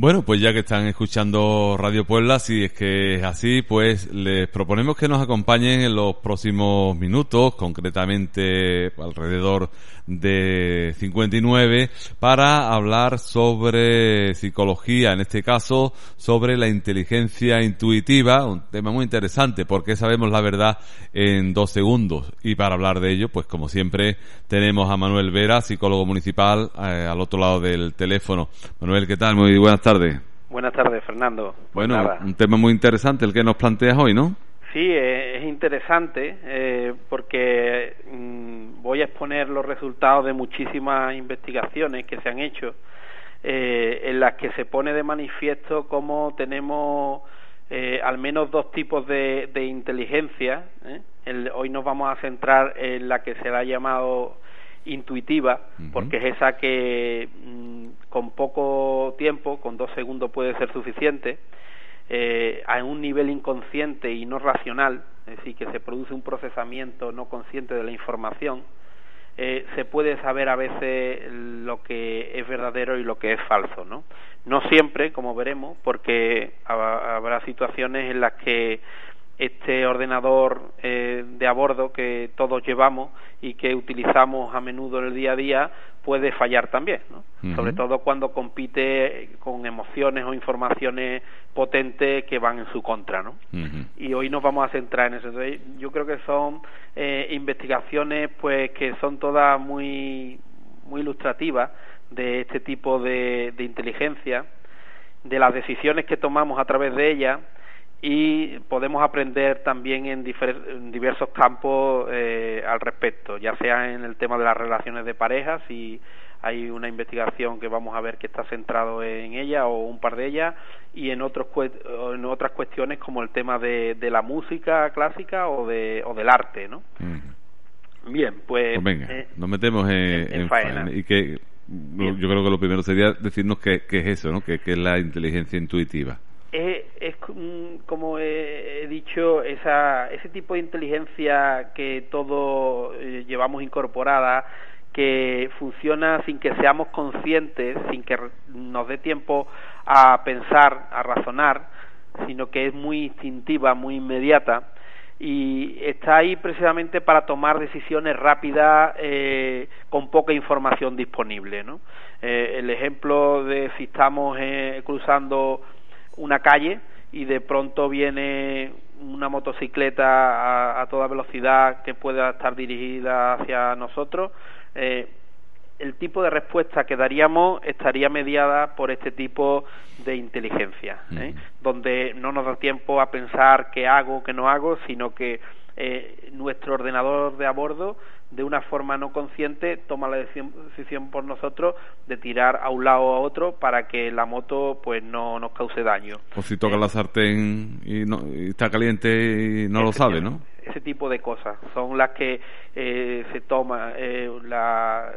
Bueno, pues ya que están escuchando Radio Puebla, si es que es así, pues les proponemos que nos acompañen en los próximos minutos, concretamente alrededor de 59, para hablar sobre psicología, en este caso sobre la inteligencia intuitiva, un tema muy interesante porque sabemos la verdad en dos segundos. Y para hablar de ello, pues como siempre, tenemos a Manuel Vera, psicólogo municipal, eh, al otro lado del teléfono. Manuel, ¿qué tal? Muy buenas tardes. Buenas tardes, Fernando. Bueno, un tema muy interesante el que nos planteas hoy, ¿no? Sí, es interesante eh, porque mm, voy a exponer los resultados de muchísimas investigaciones que se han hecho eh, en las que se pone de manifiesto cómo tenemos eh, al menos dos tipos de, de inteligencia. hoy nos vamos a centrar en la que se ha llamado intuitiva, porque es esa que mm, con poco tiempo, con dos segundos puede ser suficiente, eh, a un nivel inconsciente y no racional, es decir, que se produce un procesamiento no consciente de la información, eh, se puede saber a veces lo que es verdadero y lo que es falso, ¿no? No siempre, como veremos, porque habrá situaciones en las que este ordenador eh, de a bordo que todos llevamos y que utilizamos a menudo en el día a día puede fallar también, ¿no? sobre todo cuando compite con emociones o informaciones potentes que van en su contra. ¿no? Y hoy nos vamos a centrar en eso. yo creo que son eh, investigaciones pues que son todas muy, muy ilustrativas de este tipo de, de inteligencia, de las decisiones que tomamos a través de ella y podemos aprender también en, diversos campos eh, al respecto, ya sea en el tema de las relaciones de pareja, si hay una investigación que vamos a ver que está centrado en ella o un par de ellas, y en, otros, en otras cuestiones como el tema de, de la música clásica o, de, o del arte, ¿no? Bien, pues... pues venga, eh, nos metemos en, faena. Y que yo creo que lo primero sería decirnos qué, qué es eso, ¿no? Qué, qué es la inteligencia intuitiva es, es como he, dicho, esa, ese tipo de inteligencia que todos eh, llevamos incorporada, que funciona sin que seamos conscientes, sin que nos dé tiempo a pensar, a razonar, sino que es muy instintiva, muy inmediata y está ahí precisamente para tomar decisiones rápidas eh, con poca información disponible. ¿no? Eh, el ejemplo de si estamos cruzando una calle y de pronto viene una motocicleta a, toda velocidad que pueda estar dirigida hacia nosotros, eh, el tipo de respuesta que daríamos estaría mediada por este tipo de inteligencia, ¿eh? donde no nos da tiempo a pensar qué hago, qué no hago, sino que eh, nuestro ordenador de a bordo de una forma no consciente toma la decisión por nosotros de tirar a un lado o a otro para que la moto pues no nos cause daño. O si toca la sartén y, no, está caliente y no lo sabe, ¿no? Ese tipo de cosas son las que eh, se toma eh, la,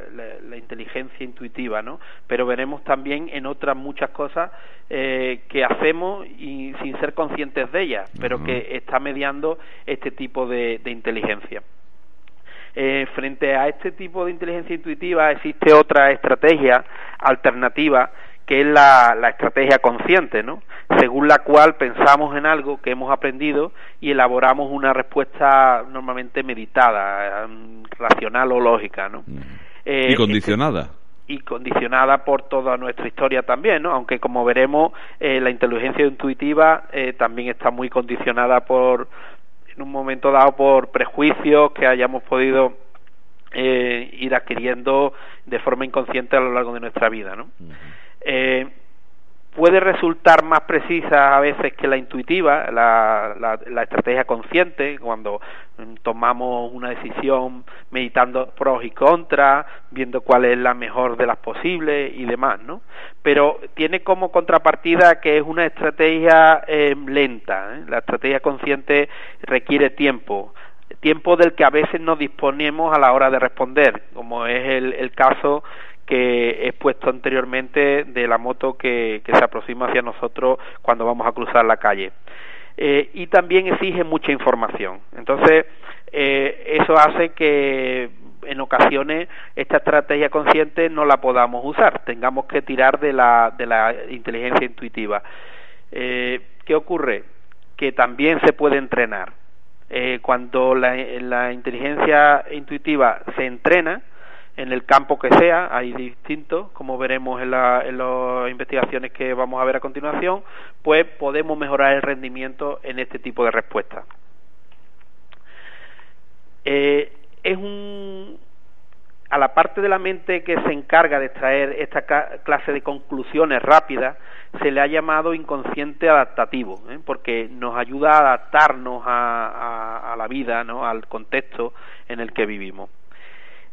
la, inteligencia intuitiva, ¿no? Pero veremos también en otras muchas cosas eh, que hacemos y sin ser conscientes de ellas, pero que está mediando este tipo de inteligencia. Eh, frente a este tipo de inteligencia intuitiva existe otra estrategia alternativa que es la, estrategia consciente, ¿no? Según la cual pensamos en algo que hemos aprendido y elaboramos una respuesta normalmente meditada, em, racional o lógica, ¿no? Eh, y condicionada. y condicionada por toda nuestra historia también, ¿no? Aunque como veremos, eh, la inteligencia intuitiva también está muy condicionada por en un momento dado por prejuicios que hayamos podido eh, ir adquiriendo de forma inconsciente a lo largo de nuestra vida, ¿no? Eh, puede resultar más precisa a veces que la intuitiva, la, la, estrategia consciente, cuando mm, tomamos una decisión meditando pros y contras, viendo cuál es la mejor de las posibles y demás, ¿no? Pero tiene como contrapartida que es una estrategia eh, lenta, ¿eh? la estrategia consciente requiere tiempo, tiempo del que a veces no disponemos a la hora de responder, como es el, el caso que he puesto anteriormente de la moto que, se aproxima hacia nosotros cuando vamos a cruzar la calle. Eh, y también exige mucha información. Entonces, eh, eso hace que en ocasiones esta estrategia consciente no la podamos usar, tengamos que tirar de la, de la inteligencia intuitiva. Eh, ¿Qué ocurre? Que también se puede entrenar. Cuando la, la inteligencia intuitiva se entrena, en el campo que sea, hay distintos, como veremos en, la, en las investigaciones que vamos a ver a continuación, pues podemos mejorar el rendimiento en este tipo de respuestas. Eh, es un a la parte de la mente que se encarga de extraer esta clase de conclusiones rápidas se le ha llamado inconsciente adaptativo ¿eh? porque nos ayuda a adaptarnos a, a, la vida ¿no? al contexto en el que vivimos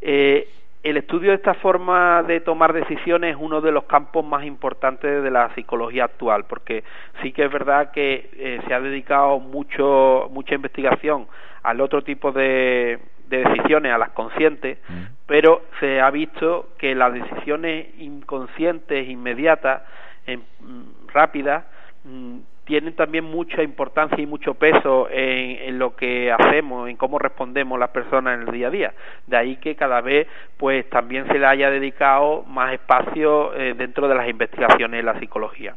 eh, el estudio de esta forma de tomar decisiones es uno de los campos más importantes de la psicología actual, porque sí que es verdad que eh, se ha dedicado mucho, mucha investigación al otro tipo de, decisiones, a las conscientes, mm. pero se ha visto que las decisiones inconscientes, inmediatas, mm, rápidas, mm, tienen también mucha importancia y mucho peso en, lo que hacemos, en cómo respondemos las personas en el día a día. De ahí que cada vez pues también se le haya dedicado más espacio eh, dentro de las investigaciones de la psicología.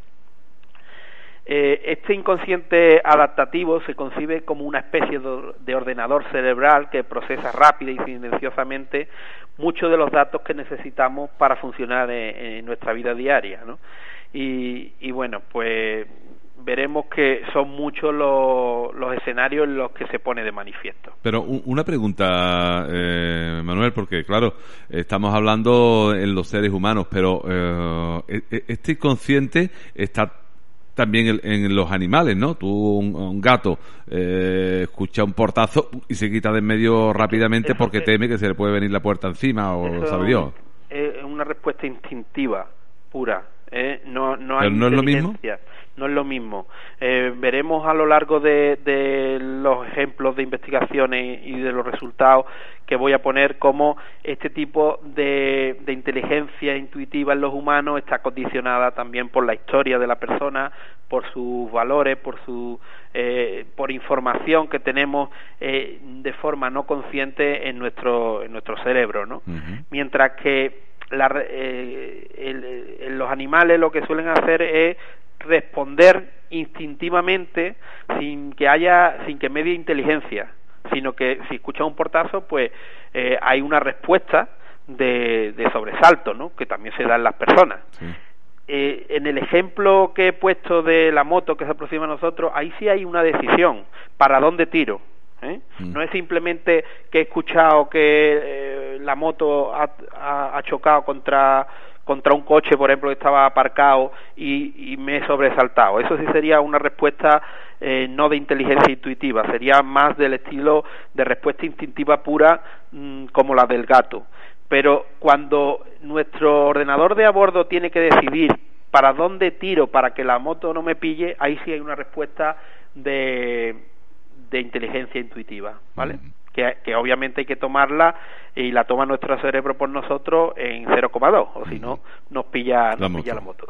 Eh, este inconsciente adaptativo se concibe como una especie de ordenador cerebral que procesa rápida y silenciosamente muchos de los datos que necesitamos para funcionar en, nuestra vida diaria. ¿no? Y, y, bueno, pues veremos que son muchos los, los, escenarios en los que se pone de manifiesto. Pero una pregunta, eh, Manuel, porque claro, estamos hablando en los seres humanos, pero eh, e, e, este inconsciente está también en, los animales, ¿no? Tú, un, gato, eh, escucha un portazo y se quita de en medio rápidamente porque teme que se le puede venir la puerta encima o sabe Dios. Es una respuesta instintiva, pura. ¿eh? No, no hay no es lo mismo? No es lo mismo. Eh, veremos a lo largo de, de, los ejemplos de investigaciones y de los resultados que voy a poner cómo este tipo de, de, inteligencia intuitiva en los humanos está condicionada también por la historia de la persona, por sus valores, por su eh, por información que tenemos eh, de forma no consciente en nuestro en nuestro cerebro, ¿no? Mientras que la, eh, los animales lo que suelen hacer es responder instintivamente sin que haya sin que medie inteligencia sino que si escucha un portazo pues eh, hay una respuesta de, de, sobresalto no que también se da en las personas. Eh, en el ejemplo que he puesto de la moto que se aproxima a nosotros ahí sí hay una decisión. Para dónde tiro ¿eh? Mm. No es simplemente que he escuchado que la moto ha, ha, chocado contra contra un coche, por ejemplo, que estaba aparcado y, me he sobresaltado. Eso sí sería una respuesta eh, no de inteligencia intuitiva, sería más del estilo de respuesta instintiva pura mm, como la del gato. Pero cuando nuestro ordenador de a bordo tiene que decidir para dónde tiro para que la moto no me pille, ahí sí hay una respuesta de, de inteligencia intuitiva, ¿vale? Mm que, obviamente hay que tomarla y la toma nuestro cerebro por nosotros en 0,2 o si no nos pilla, nos pilla la moto.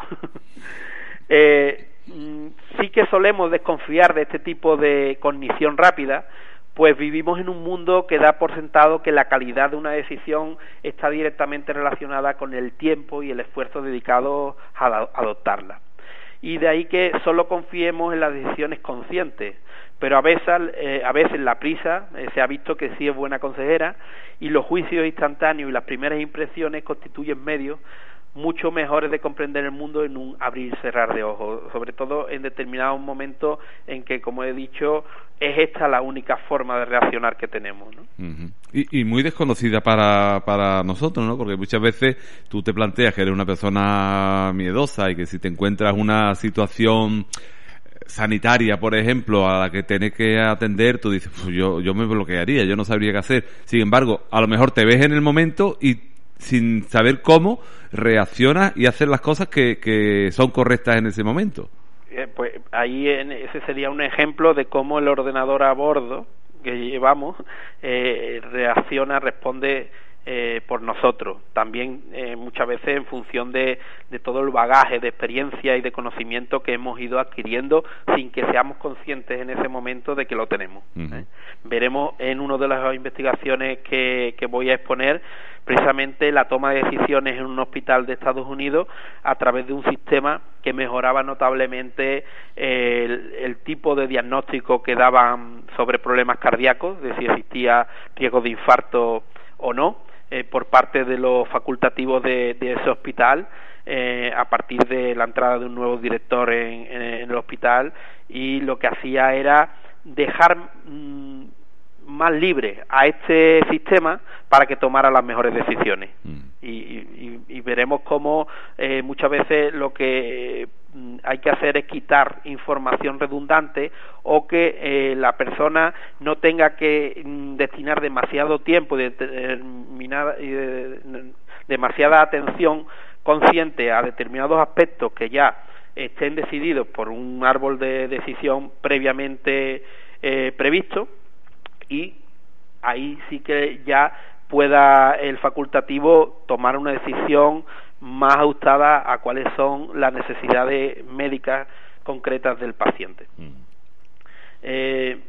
eh, mm, sí que solemos desconfiar de este tipo de cognición rápida pues vivimos en un mundo que da por sentado que la calidad de una decisión está directamente relacionada con el tiempo y el esfuerzo dedicado a adoptarla. Y de ahí que solo confiemos en las decisiones conscientes, pero a veces, eh, a veces la prisa eh, se ha visto que sí es buena consejera y los juicios instantáneos y las primeras impresiones constituyen medios mucho mejores de comprender el mundo en un abrir y cerrar de ojos, sobre todo en determinados momentos en que, como he dicho, es esta la única forma de reaccionar que tenemos. y, y, muy desconocida para, para nosotros, ¿no? Porque muchas veces tú te planteas que eres una persona miedosa y que si te encuentras una situación sanitaria, por ejemplo, a la que tienes que atender, tú dices, pues yo, yo me bloquearía, yo no sabría qué hacer. Sin embargo, a lo mejor te ves en el momento y sin saber cómo reaccionas y hacer las cosas que, que son correctas en ese momento. Eh, pues ahí ese sería un ejemplo de cómo el ordenador a bordo que llevamos eh, reacciona, responde eh, por nosotros, también eh, muchas veces en función de, de, todo el bagaje de experiencia y de conocimiento que hemos ido adquiriendo sin que seamos conscientes en ese momento de que lo tenemos. ¿eh? Veremos en una de las investigaciones que, que voy a exponer precisamente la toma de decisiones en un hospital de Estados Unidos a través de un sistema que mejoraba notablemente el, el, tipo de diagnóstico que daban sobre problemas cardíacos, de si existía riesgo de infarto o no, eh, por parte de los facultativos de, de ese hospital eh, a partir de la entrada de un nuevo director en, en, el hospital y lo que hacía era dejar mmm, más libre a este sistema para que tomara las mejores decisiones. Mm. Y, y, y, veremos cómo eh, muchas veces lo que mm, hay que hacer es quitar información redundante o que eh, la persona no tenga que mm, destinar demasiado tiempo y determinada, de, demasiada atención consciente a determinados aspectos que ya estén decididos por un árbol de decisión previamente eh, previsto y ahí sí que ya pueda el facultativo tomar una decisión más ajustada a cuáles son las necesidades médicas concretas del paciente. Mm. Eh,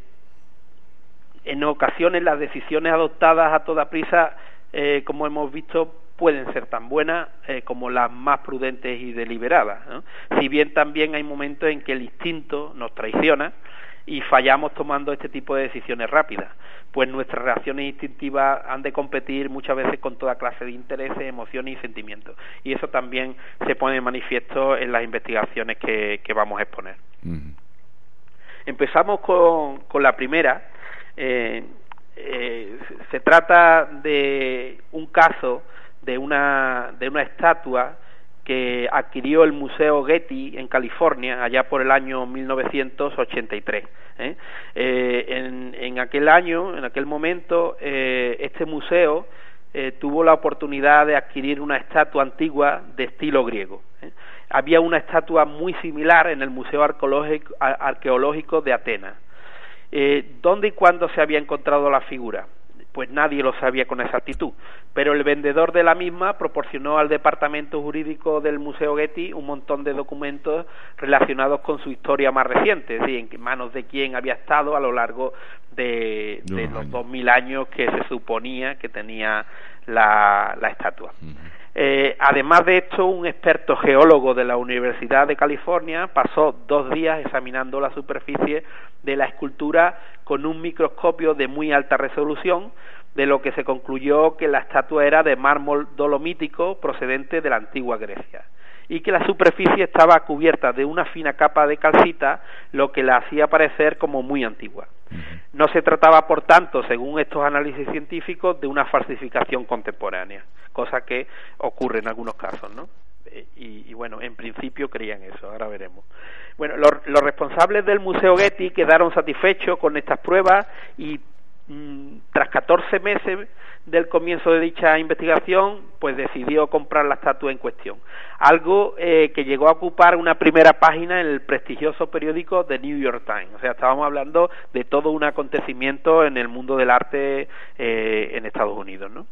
en ocasiones las decisiones adoptadas a toda prisa, eh, como hemos visto, pueden ser tan buenas eh, como las más prudentes y deliberadas. ¿no? Si bien también hay momentos en que el instinto nos traiciona y fallamos tomando este tipo de decisiones rápidas, pues nuestras reacciones instintivas han de competir muchas veces con toda clase de intereses, emociones y sentimientos. Y eso también se pone de manifiesto en las investigaciones que, que vamos a exponer. Uh -huh. Empezamos con, con, la primera. Eh, eh, se trata de un caso de una, de una estatua adquirió el Museo Getty en California allá por el año 1983. ¿eh? Eh, en, en, aquel año, en aquel momento, eh, este museo tuvo la oportunidad de adquirir una estatua antigua de estilo griego. Había una estatua muy similar en el Museo Arqueológico, Arqueológico de Atenas. ¿Dónde y cuándo se había encontrado la figura? Pues nadie lo sabía con exactitud. Pero el vendedor de la misma proporcionó al departamento jurídico del Museo Getty un montón de documentos relacionados con su historia más reciente, es decir, en manos de quién había estado a lo largo de, de los dos mil años que se suponía que tenía la, la estatua. Uh -huh. Eh, además de esto, un experto geólogo de la Universidad de California pasó dos días examinando la superficie de la escultura con un microscopio de muy alta resolución, de lo que se concluyó que la estatua era de mármol dolomítico procedente de la antigua Grecia y que la superficie estaba cubierta de una fina capa de calcita, lo que la hacía parecer como muy antigua. No se trataba, por tanto, según estos análisis científicos, de una falsificación contemporánea, cosa que ocurre en algunos casos, ¿no? Eh, y, y, bueno, en principio creían eso, ahora veremos. Bueno, los, los responsables del Museo Getty quedaron satisfechos con estas pruebas y mmm, tras 14 meses del comienzo de dicha investigación, pues decidió comprar la estatua en cuestión. Algo eh, que llegó a ocupar una primera página en el prestigioso periódico The New York Times. O sea, estábamos hablando de todo un acontecimiento en el mundo del arte eh, en Estados Unidos, ¿no?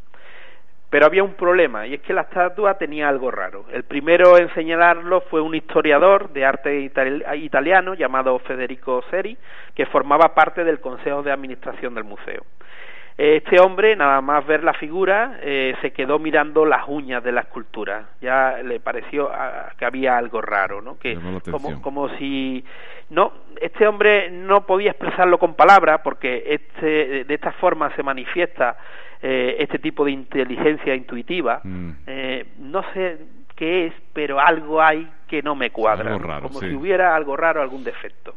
Pero había un problema, y es que la estatua tenía algo raro. El primero en señalarlo fue un historiador de arte itali italiano llamado Federico Seri, que formaba parte del Consejo de Administración del museo. Este hombre, nada más ver la figura, eh, se quedó mirando las uñas de la escultura. Ya le pareció ah, que había algo raro, ¿no? Que como, como si no, este hombre no podía expresarlo con palabras porque este de esta forma se manifiesta eh, este tipo de inteligencia intuitiva. Mm. Eh, no sé qué es, pero algo hay que no me cuadra, raro, como sí. si hubiera algo raro, algún defecto.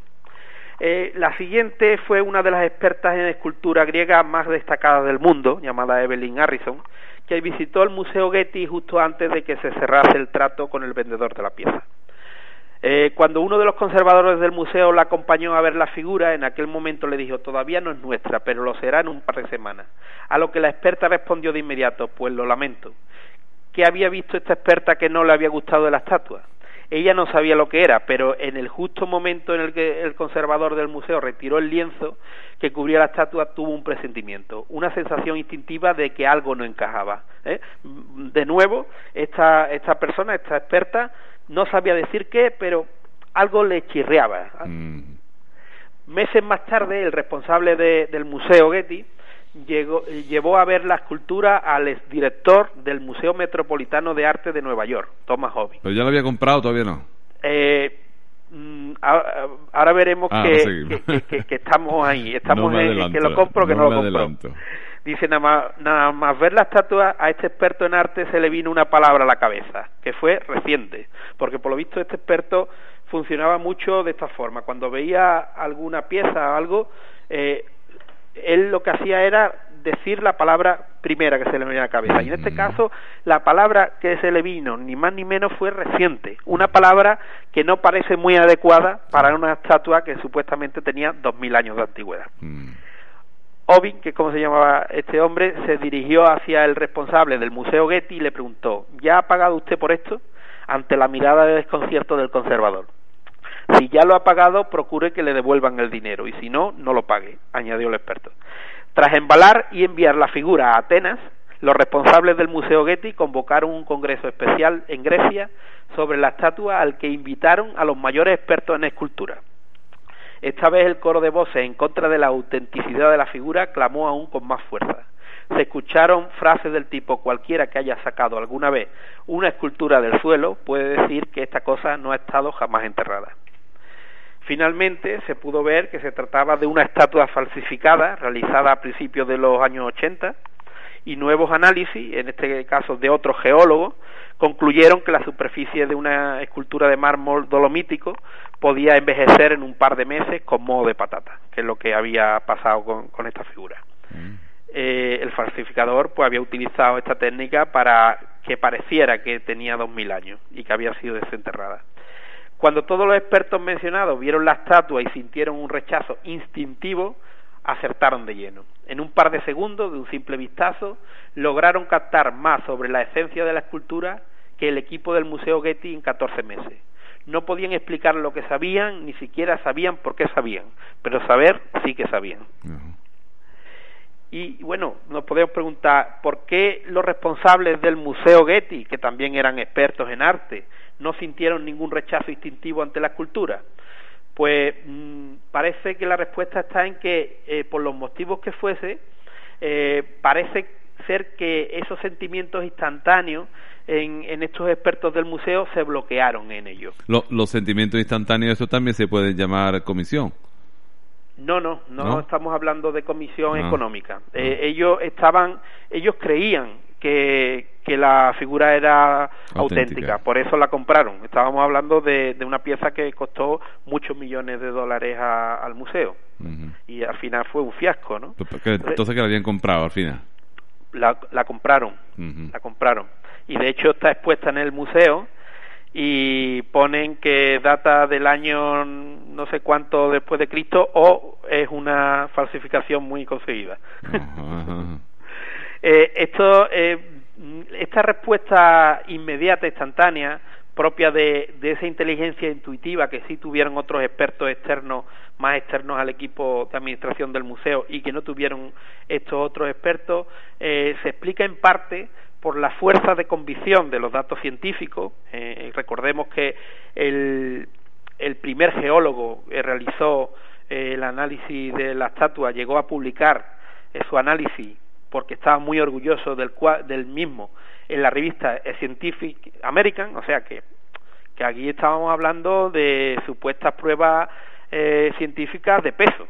Eh, la siguiente fue una de las expertas en escultura griega más destacadas del mundo, llamada Evelyn Harrison, que visitó el Museo Getty justo antes de que se cerrase el trato con el vendedor de la pieza. Eh, cuando uno de los conservadores del museo la acompañó a ver la figura, en aquel momento le dijo, todavía no es nuestra, pero lo será en un par de semanas. A lo que la experta respondió de inmediato, pues lo lamento. ¿Qué había visto esta experta que no le había gustado de la estatua? Ella no sabía lo que era, pero en el justo momento en el que el conservador del museo retiró el lienzo que cubría la estatua, tuvo un presentimiento, una sensación instintiva de que algo no encajaba. ¿eh? De nuevo, esta, esta persona, esta experta, no sabía decir qué, pero algo le chirriaba. Mm. Meses más tarde, el responsable del Museo Getty llegó, llevó a ver la escultura al exdirector del Museo Metropolitano de Arte de Nueva York, Thomas Hobby. ¿Pero ya lo había comprado todavía no? Eh, mm, ahora veremos ah, que, que, estamos ahí, estamos en que lo compro que no, lo compro. Dice nada más, nada más ver la estatua a este experto en arte se le vino una palabra a la cabeza, que fue reciente, porque por lo visto este experto funcionaba mucho de esta forma. Cuando veía alguna pieza o algo, eh, él lo que hacía era decir la palabra primera que se le venía a la cabeza. Y en este caso, la palabra que se le vino, ni más ni menos, fue reciente. Una palabra que no parece muy adecuada para una estatua que supuestamente tenía dos mil años de antigüedad. Mm. Ovin, que es como se llamaba este hombre, se dirigió hacia el responsable del Museo Getty y le preguntó, ¿ya ha pagado usted por esto? Ante la mirada de desconcierto del conservador. Si ya lo ha pagado, procure que le devuelvan el dinero y si no, no lo pague, añadió el experto. Tras embalar y enviar la figura a Atenas, los responsables del Museo Getty convocaron un congreso especial en Grecia sobre la estatua al que invitaron a los mayores expertos en escultura. Esta vez el coro de voces en contra de la autenticidad de la figura clamó aún con más fuerza. Se escucharon frases del tipo cualquiera que haya sacado alguna vez una escultura del suelo puede decir que esta cosa no ha estado jamás enterrada. Finalmente se pudo ver que se trataba de una estatua falsificada realizada a principios de los años 80 y nuevos análisis, en este caso de otros geólogos, concluyeron que la superficie de una escultura de mármol dolomítico podía envejecer en un par de meses con modo de patata, que es lo que había pasado con, esta figura. Mm. Eh, el falsificador pues había utilizado esta técnica para que pareciera que tenía dos mil años y que había sido desenterrada. Cuando todos los expertos mencionados vieron la estatua y sintieron un rechazo instintivo, acertaron de lleno. En un par de segundos, de un simple vistazo, lograron captar más sobre la esencia de la escultura que el equipo del Museo Getty en 14 meses. No podían explicar lo que sabían, ni siquiera sabían por qué sabían, pero saber sí que sabían. Y bueno, nos podemos preguntar por qué los responsables del Museo Getty, que también eran expertos en arte, no sintieron ningún rechazo instintivo ante la escultura? Pues mm, parece que la respuesta está en que, eh, por los motivos que fuese, eh, parece ser que esos sentimientos instantáneos en, en, estos expertos del museo se bloquearon en ellos. los sentimientos instantáneos, eso también se puede llamar comisión. No, no, no, estamos hablando de comisión ah. económica. Eh, ah. ellos estaban, ellos creían que, que la figura era auténtica. por eso la compraron. Estábamos hablando de, de, una pieza que costó muchos millones de dólares al museo y al final fue un fiasco, ¿no? Entonces que la habían comprado al final. La, la compraron, la compraron y de hecho está expuesta en el museo y ponen que data del año no sé cuánto después de Cristo o es una falsificación muy conseguida. Eh, esto, eh, esta respuesta inmediata, instantánea, propia de, de, esa inteligencia intuitiva que sí tuvieron otros expertos externos, más externos al equipo de administración del museo y que no tuvieron estos otros expertos, eh, se explica en parte por la fuerza de convicción de los datos científicos. recordemos que el, el primer geólogo que realizó el análisis de la estatua llegó a publicar su análisis porque estaba muy orgulloso del, del mismo en la revista Scientific American, o sea que, aquí estábamos hablando de supuestas pruebas eh, científicas de peso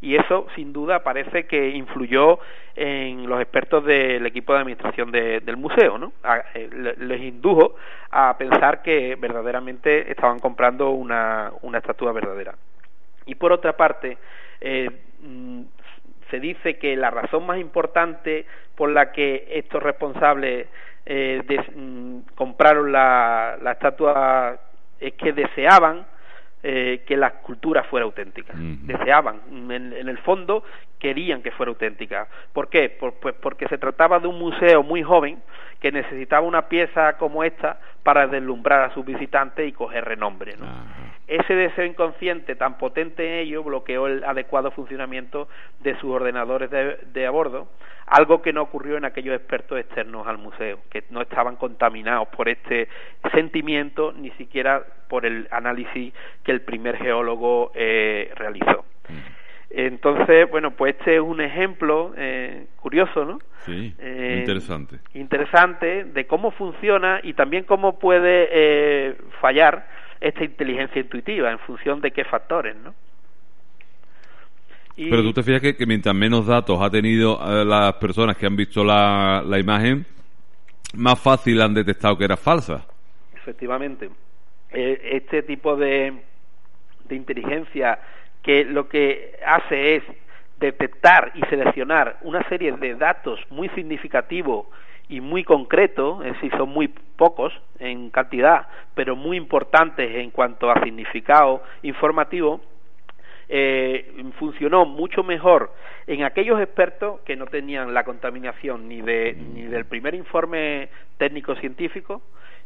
y eso sin duda parece que influyó en los expertos del equipo de administración del museo, ¿no? Eh, les indujo a pensar que verdaderamente estaban comprando una, una estatua verdadera. Y por otra parte, eh, mm, se dice que la razón más importante por la que estos responsables eh, mm, compraron la, estatua es que deseaban eh, que la escultura fuera auténtica. Deseaban, en, el fondo querían que fuera auténtica. ¿Por qué? pues porque se trataba de un museo muy joven que necesitaba una pieza como esta para deslumbrar a sus visitantes y coger renombre. ¿no? Ese deseo inconsciente tan potente en ello bloqueó el adecuado funcionamiento de sus ordenadores de, de a bordo, algo que no ocurrió en aquellos expertos externos al museo, que no estaban contaminados por este sentimiento ni siquiera por el análisis que el primer geólogo eh, realizó. Entonces, bueno, pues este es un ejemplo eh, curioso, ¿no? Sí, eh, interesante. Interesante de cómo funciona y también cómo puede eh, fallar esta inteligencia intuitiva en función de qué factores, ¿no? Pero tú te fijas que, mientras menos datos ha tenido eh, las personas que han visto la, la imagen, más fácil han detectado que era falsa. Efectivamente. este tipo de, de inteligencia que lo que hace es detectar y seleccionar una serie de datos muy significativos y muy concretos, es decir, son muy pocos en cantidad, pero muy importantes en cuanto a significado informativo, eh, funcionó mucho mejor en aquellos expertos que no tenían la contaminación ni, de, ni del primer informe técnico científico,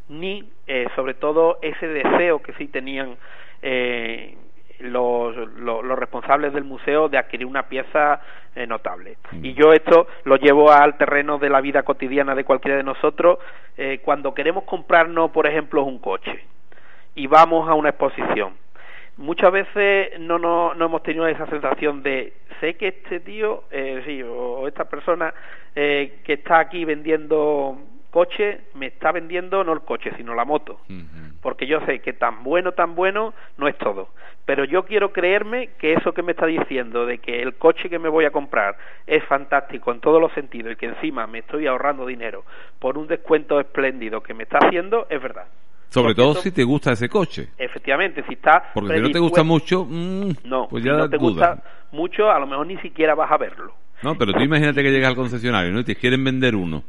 ni eh, sobre todo ese deseo que sí tenían eh, los, los, responsables del museo de adquirir una pieza eh, notable. Mm. Y yo esto lo llevo al terreno de la vida cotidiana de cualquiera de nosotros eh, cuando queremos comprarnos, por ejemplo, un coche y vamos a una exposición. Muchas veces no, no, no hemos tenido esa sensación de sé que este tío eh, sí, o, esta persona eh, que está aquí vendiendo coche me está vendiendo no el coche sino la moto porque yo sé que tan bueno tan bueno no es todo pero yo quiero creerme que eso que me está diciendo de que el coche que me voy a comprar es fantástico en todos los sentidos y que encima me estoy ahorrando dinero por un descuento espléndido que me está haciendo es verdad sobre todo si te gusta ese coche. Efectivamente, si está. Porque si no te gusta mucho, mm, no, pues ya si no te gusta mucho, a lo mejor ni siquiera vas a verlo. No, pero tú imagínate que llegas al concesionario ¿no? y te quieren vender uno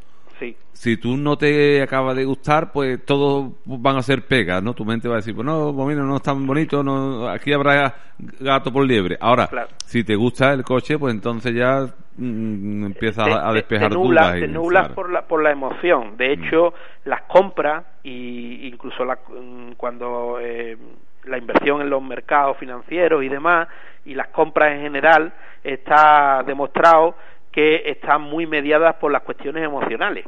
si tú no te acaba de gustar, pues todos van a ser pegas, ¿no? Tu mente va a decir, pues no, pues no es tan bonito, no, aquí habrá gato por liebre. Ahora, si te gusta el coche, pues entonces ya mm, empiezas a despejar dudas. Te nublas por la, por la emoción. De mm. hecho, las compras, y incluso la, mm, cuando eh, la inversión en los mercados financieros y demás, y las compras en general, está demostrado que están muy mediadas por las cuestiones emocionales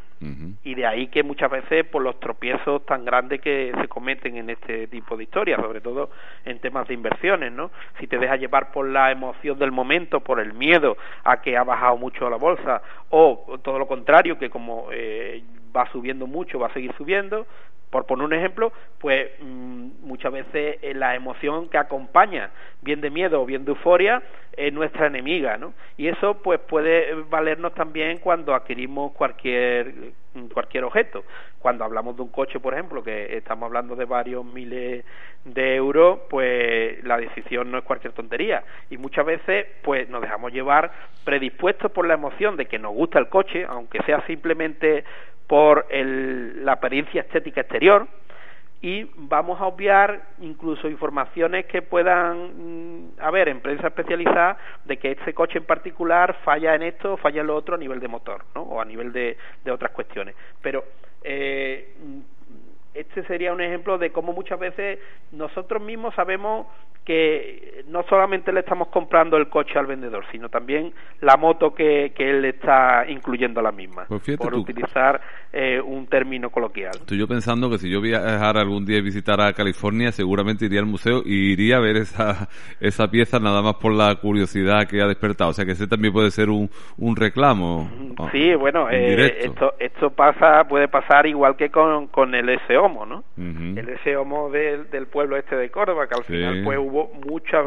y de ahí que muchas veces por los tropiezos tan grandes que se cometen en este tipo de historias, sobre todo en temas de inversiones, ¿no? Si te dejas llevar por la emoción del momento, por el miedo a que ha bajado mucho la bolsa o todo lo contrario, que como eh, va subiendo mucho, va a seguir subiendo, por poner un ejemplo, pues mm, muchas veces eh, la emoción que acompaña, bien de miedo o bien de euforia, es nuestra enemiga, ¿no? Y eso pues puede valernos también cuando adquirimos cualquier mm, cualquier objeto. Cuando hablamos de un coche, por ejemplo, que estamos hablando de varios miles de euros, pues la decisión no es cualquier tontería. Y muchas veces, pues nos dejamos llevar predispuestos por la emoción de que nos gusta el coche, aunque sea simplemente por el, la apariencia estética exterior y vamos a obviar incluso informaciones que puedan mm, haber en prensa especializada de que este coche en particular falla en esto o falla en lo otro a nivel de motor ¿no? o a nivel de, otras cuestiones pero eh, este sería un ejemplo de cómo muchas veces nosotros mismos sabemos que no solamente le estamos comprando el coche al vendedor, sino también la moto que, que él está incluyendo a la misma, pues por utilizar eh, un término coloquial. Estoy yo pensando que si yo viajara algún día y visitara California, seguramente iría al museo y iría a ver esa, esa pieza nada más por la curiosidad que ha despertado. O sea que ese también puede ser un, un reclamo. Sí, bueno, eh, esto, esto pasa, puede pasar igual que con, con el S-Homo, ¿no? El S-Homo del, del pueblo este de Córdoba, que al final pues hubo muchas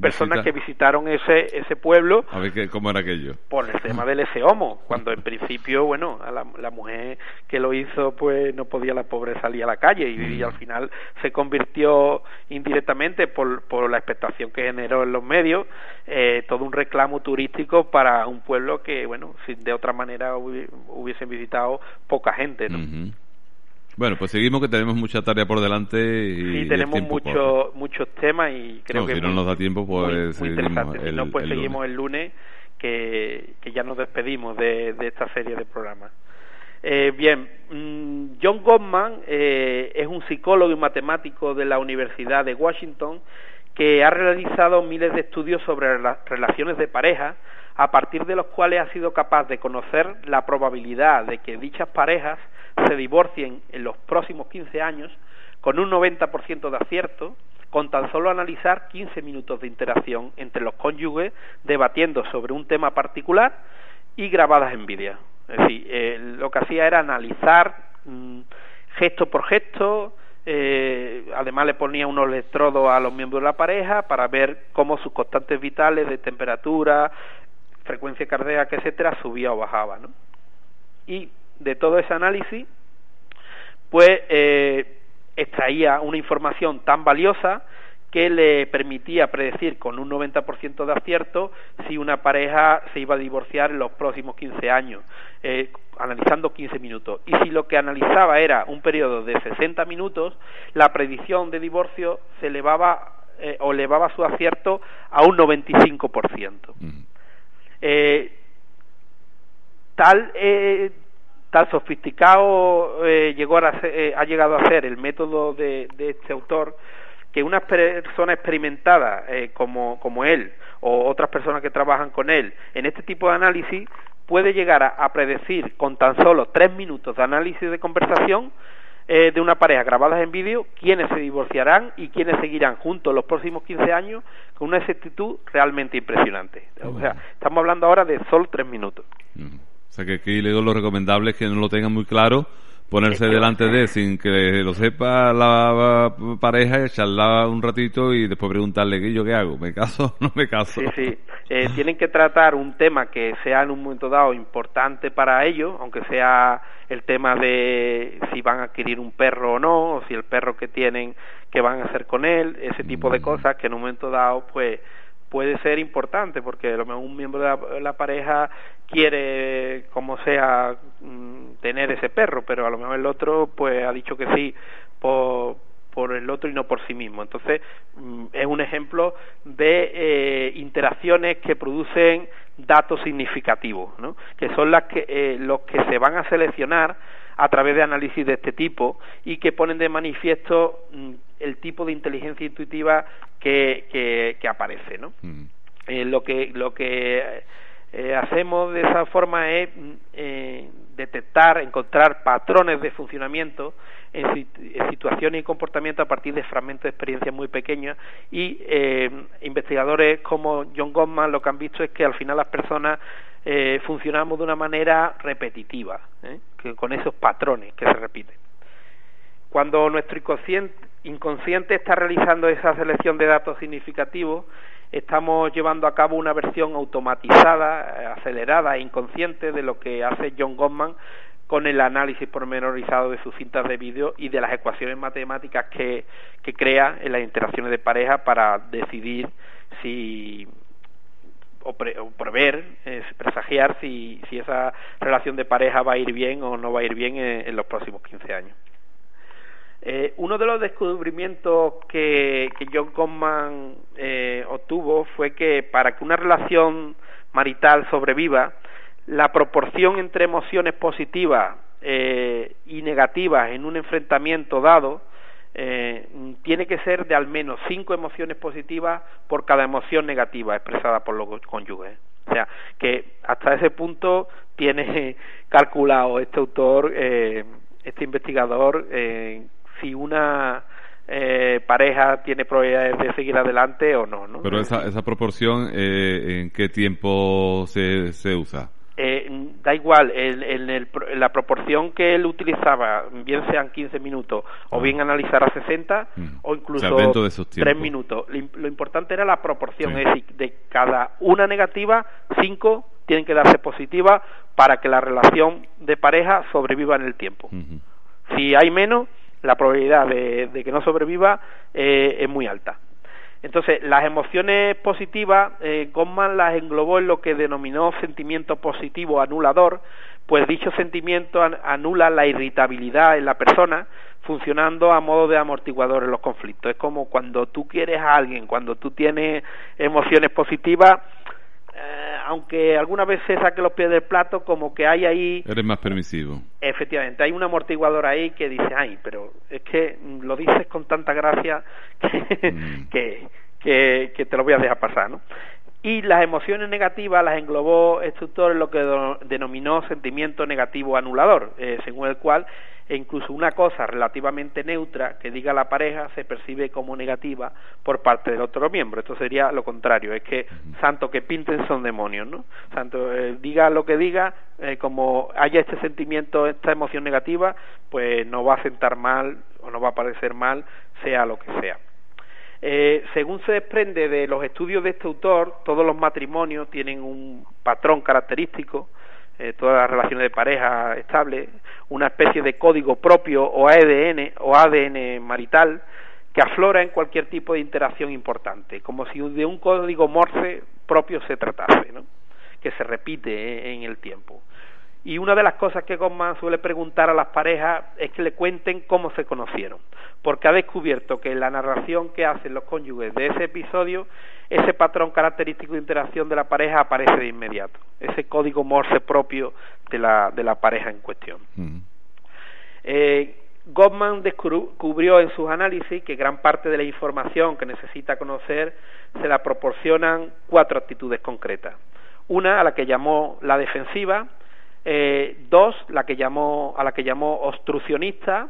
personas que visitaron ese ese pueblo. A ver qué, cómo era aquello. Por el tema del ese homo, cuando en principio, bueno, a la, la, mujer que lo hizo, pues no podía la pobre salir a la calle y, mm. al final se convirtió indirectamente por, por la expectación que generó en los medios, eh, todo un reclamo turístico para un pueblo que, bueno, si de otra manera hubiesen visitado poca gente, ¿no? Bueno, pues seguimos que tenemos mucha tarea por delante. Y sí, tenemos mucho, muchos temas y creo que. Si no nos da tiempo, pues. Muy, interesante. si no, pues seguimos el lunes, que, que ya nos despedimos de, de esta serie de programas. Eh, bien, mm, John Gottman eh, es un psicólogo y matemático de la Universidad de Washington que ha realizado miles de estudios sobre las relaciones de pareja, a partir de los cuales ha sido capaz de conocer la probabilidad de que dichas parejas se divorcien en los próximos 15 años con un 90% de acierto, con tan solo analizar 15 minutos de interacción entre los cónyuges debatiendo sobre un tema particular y grabadas en vídeo. Es decir, eh, lo que hacía era analizar mm, gesto por gesto, eh, además le ponía unos electrodos a los miembros de la pareja para ver cómo sus constantes vitales de temperatura, frecuencia cardíaca, etcétera, subía o bajaba, ¿no? Y de todo ese análisis, pues eh, extraía una información tan valiosa que le permitía predecir con un 90% de acierto si una pareja se iba a divorciar en los próximos 15 años, eh, analizando 15 minutos. Y si lo que analizaba era un periodo de 60 minutos, la predicción de divorcio se elevaba eh, o elevaba su acierto a un 95%. Eh, tal tal sofisticado llegó a ha llegado a ser el método de, de este autor que una persona experimentada eh, como, como él o otras personas que trabajan con él en este tipo de análisis puede llegar a, predecir con tan solo tres minutos de análisis de conversación eh, de una pareja grabadas en vídeo quiénes se divorciarán y quiénes seguirán juntos los próximos 15 años con una exactitud realmente impresionante. O sea, estamos hablando ahora de solo tres minutos. O sea que aquí le digo lo recomendable es que no lo tengan muy claro ponerse delante de sin que lo sepa la pareja, charlar un ratito y después preguntarle qué yo qué hago, ¿me caso o no me caso? Sí, sí, eh, tienen que tratar un tema que sea en un momento dado importante para ellos, aunque sea el tema de si van a adquirir un perro o no, o si el perro que tienen, qué van a hacer con él, ese tipo de mm. cosas que en un momento dado pues puede ser importante porque un miembro de la, pareja quiere como sea mm, tener ese perro pero a lo mejor el otro pues ha dicho que sí por por el otro y no por sí mismo. Entonces, mm, es un ejemplo de eh, interacciones que producen datos significativos, ¿no? que son las que, eh, los que se van a seleccionar a través de análisis de este tipo y que ponen de manifiesto mm, el tipo de inteligencia intuitiva que, que, aparece. ¿no? Mm. Eh, lo que, lo que eh, hacemos de esa forma es mm, eh, detectar, encontrar patrones de funcionamiento en, situaciones y comportamientos a partir de fragmentos de experiencias muy pequeños y investigadores como John Gottman lo que han visto es que al final las personas funcionamos de una manera repetitiva, que, con esos patrones que se repiten. Cuando nuestro inconsciente, está realizando esa selección de datos significativos, estamos llevando a cabo una versión automatizada, eh, acelerada e inconsciente de lo que hace John Gottman con el análisis pormenorizado de sus cintas de vídeo y de las ecuaciones matemáticas que, que crea en las interacciones de pareja para decidir si o, prever, presagiar si, si esa relación de pareja va a ir bien o no va a ir bien en los próximos 15 años. Eh, uno de los descubrimientos que, que John Gottman eh, obtuvo fue que para que una relación marital sobreviva, la proporción entre emociones positivas eh, y negativas en un enfrentamiento dado eh, tiene que ser de al menos cinco emociones positivas por cada emoción negativa expresada por los cónyuges. O sea, que hasta ese punto tiene calculado este autor, eh, este investigador, eh, si una eh, pareja tiene probabilidades de seguir adelante o no. Pero esa, esa proporción, eh, ¿en qué tiempo se, se usa? Eh, da igual, en, el, la proporción que él utilizaba, bien sean 15 minutos o ah. bien analizar a 60 mm. o incluso o 3 minutos. Lo, importante era la proporción, es decir, de cada una negativa, 5 tienen que darse positivas para que la relación de pareja sobreviva en el tiempo. Si hay menos, la probabilidad de, que no sobreviva eh, es muy alta. Entonces, las emociones positivas, eh, las englobó en lo que denominó sentimiento positivo anulador, pues dicho sentimiento anula la irritabilidad en la persona, funcionando a modo de amortiguador en los conflictos. Es como cuando tú quieres a alguien, cuando tú tienes emociones positivas, eh, aunque alguna vez se saque los pies del plato, como que hay ahí... Eres más permisivo. Efectivamente, hay un amortiguador ahí que dice, ay, pero es que lo dices con tanta gracia que, mm. que, que, te lo voy a dejar pasar, ¿no? Y las emociones negativas las englobó este autor en lo que denominó sentimiento negativo anulador, eh, según el cual e incluso una cosa relativamente neutra que diga la pareja se percibe como negativa por parte del otro miembro. Esto sería lo contrario, es que santo que pinten son demonios, ¿no? Santo eh, diga lo que diga, eh, como haya este sentimiento, esta emoción negativa, pues no va a sentar mal o no va a parecer mal, sea lo que sea. Eh, según se desprende de los estudios de este autor, todos los matrimonios tienen un patrón característico eh, todas las relaciones de pareja estable, una especie de código propio o ADN o ADN marital que aflora en cualquier tipo de interacción importante, como si de un código Morse propio se tratase, ¿no? que se repite en el tiempo. Y una de las cosas que Goldman suele preguntar a las parejas es que le cuenten cómo se conocieron, porque ha descubierto que en la narración que hacen los cónyuges de ese episodio, ese patrón característico de interacción de la pareja aparece de inmediato, ese código Morse propio de la, de la pareja en cuestión. Eh, Goldman descubrió en sus análisis que gran parte de la información que necesita conocer se la proporcionan cuatro actitudes concretas. Una a la que llamó la defensiva, eh, dos, la que llamó, a la que llamó obstruccionista,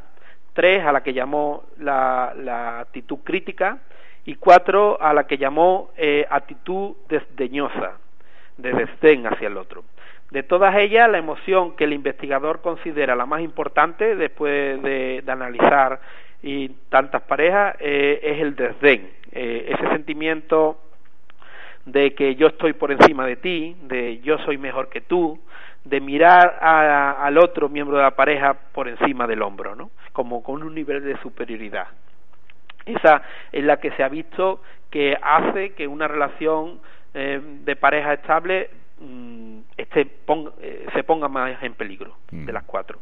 tres, a la que llamó la, actitud crítica, y cuatro, a la que llamó eh, actitud desdeñosa, de desdén hacia el otro. De todas ellas, la emoción que el investigador considera la más importante después de, analizar y tantas parejas eh, es el desdén, eh, ese sentimiento de que yo estoy por encima de ti, de yo soy mejor que tú, de mirar al otro miembro de la pareja por encima del hombro, ¿no? Como con un nivel de superioridad. Esa es la que se ha visto que hace que una relación eh, de pareja estable mm, eh, se ponga más en peligro mm. de las cuatro.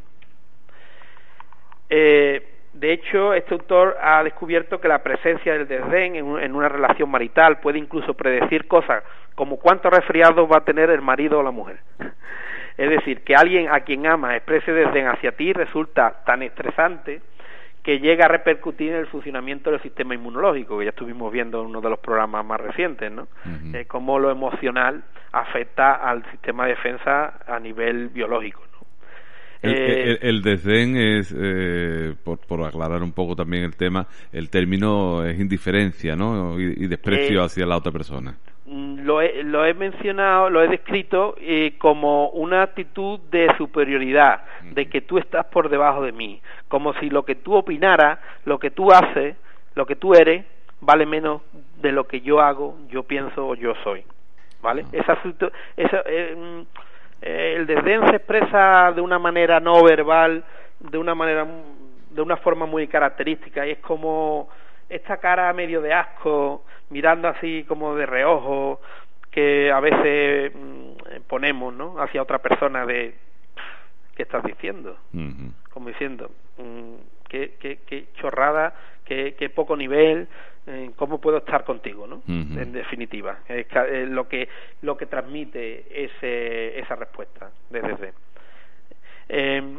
Eh, de hecho, este autor ha descubierto que la presencia del desdén en, una relación marital puede incluso predecir cosas como cuántos resfriados va a tener el marido o la mujer. Es decir, que alguien a quien ama exprese desdén hacia ti resulta tan estresante que llega a repercutir en el funcionamiento del sistema inmunológico, que ya estuvimos viendo en uno de los programas más recientes, ¿no? Eh, cómo lo emocional afecta al sistema de defensa a nivel biológico. Eh, el, desdén es, eh, por, aclarar un poco también el tema, el término es indiferencia, ¿no? Y, desprecio hacia la otra persona. Mm, lo he, lo he mencionado, lo he descrito eh, como una actitud de superioridad, de que tú estás por debajo de mí, como si lo que tú opinaras, lo que tú haces, lo que tú eres, vale menos de lo que yo hago, yo pienso o yo soy, ¿vale? Esa, esa eh, mm, eh, el desdén se expresa de una manera no verbal, de una manera, de una forma muy característica. Y es como esta cara medio de asco, mirando así como de reojo, que a veces mm, ponemos, ¿no? Hacia otra persona de, ¿qué estás diciendo? Como diciendo, mm, qué, qué, qué chorrada, qué, qué poco nivel, eh, cómo puedo estar contigo, ¿no? En definitiva, es lo que lo que transmite ese, esa respuesta desde. Eh,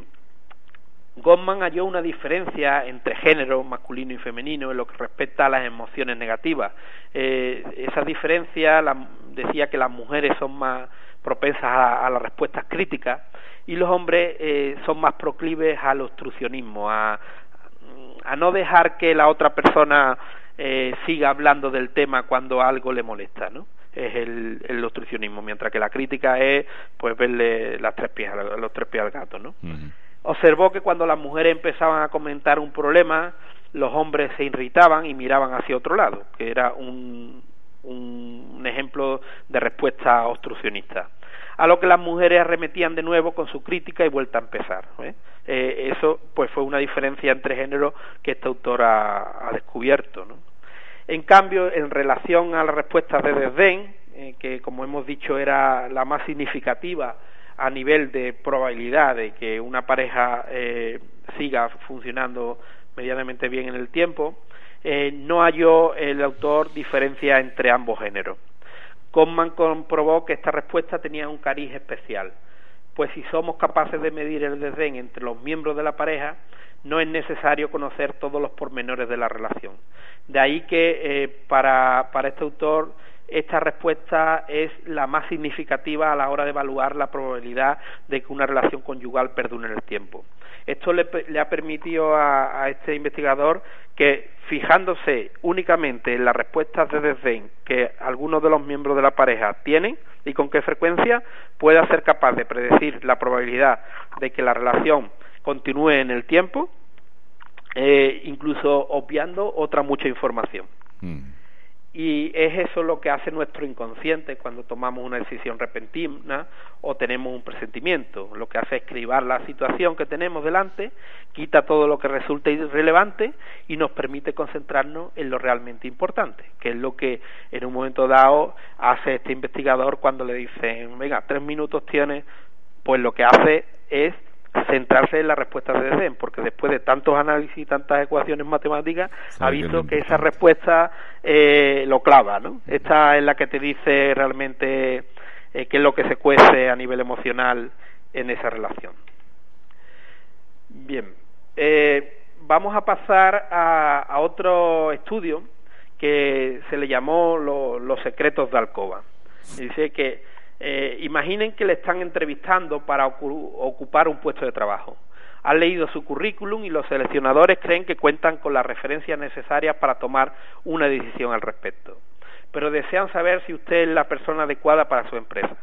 Gottman halló una diferencia entre género masculino y femenino en lo que respecta a las emociones negativas. Eh, esa diferencia decía que las mujeres son más propensas a, las respuestas críticas y los hombres eh, son más proclives al obstruccionismo, a, a no dejar que la otra persona eh, siga hablando del tema cuando algo le molesta, ¿no? es el, el obstruccionismo, mientras que la crítica es pues verle las tres pies, los tres pies al gato, ¿no? Observó que cuando las mujeres empezaban a comentar un problema, los hombres se irritaban y miraban hacia otro lado, que era un, un ejemplo de respuesta obstruccionista. A lo que las mujeres arremetían de nuevo con su crítica y vuelta a empezar. ¿eh? Eh, eso pues fue una diferencia entre géneros que este autor ha, descubierto. ¿no? En cambio, en relación a la respuesta de desdén, eh, que como hemos dicho era la más significativa a nivel de probabilidad de que una pareja eh, siga funcionando medianamente bien en el tiempo, eh, no halló el autor diferencia entre ambos géneros. Conman comprobó que esta respuesta tenía un cariz especial, pues si somos capaces de medir el desdén entre los miembros de la pareja, no es necesario conocer todos los pormenores de la relación. De ahí que eh, para, para este autor esta respuesta es la más significativa a la hora de evaluar la probabilidad de que una relación conyugal perdure en el tiempo. Esto le, ha permitido a, este investigador que, fijándose únicamente en las respuestas de desdén que algunos de los miembros de la pareja tienen y con qué frecuencia, pueda ser capaz de predecir la probabilidad de que la relación continúe en el tiempo, eh, incluso obviando otra mucha información. Mm. Y es eso lo que hace nuestro inconsciente cuando tomamos una decisión repentina o tenemos un presentimiento. Lo que hace es cribar la situación que tenemos delante, quita todo lo que resulta irrelevante y nos permite concentrarnos en lo realmente importante, que es lo que en un momento dado hace este investigador cuando le dicen, venga, tres minutos tiene, pues lo que hace es centrarse en la respuesta de Desdén, porque después de tantos análisis y tantas ecuaciones matemáticas, ha visto que esa respuesta eh, lo clava, ¿no? Esta es la que te dice realmente eh, qué es lo que se cuece a nivel emocional en esa relación. Bien, eh, vamos a pasar a, otro estudio que se le llamó los secretos de Alcoba. Dice que eh, imaginen que le están entrevistando para ocupar un puesto de trabajo. Han leído su currículum y los seleccionadores creen que cuentan con las referencias necesarias para tomar una decisión al respecto. Pero desean saber si usted es la persona adecuada para su empresa.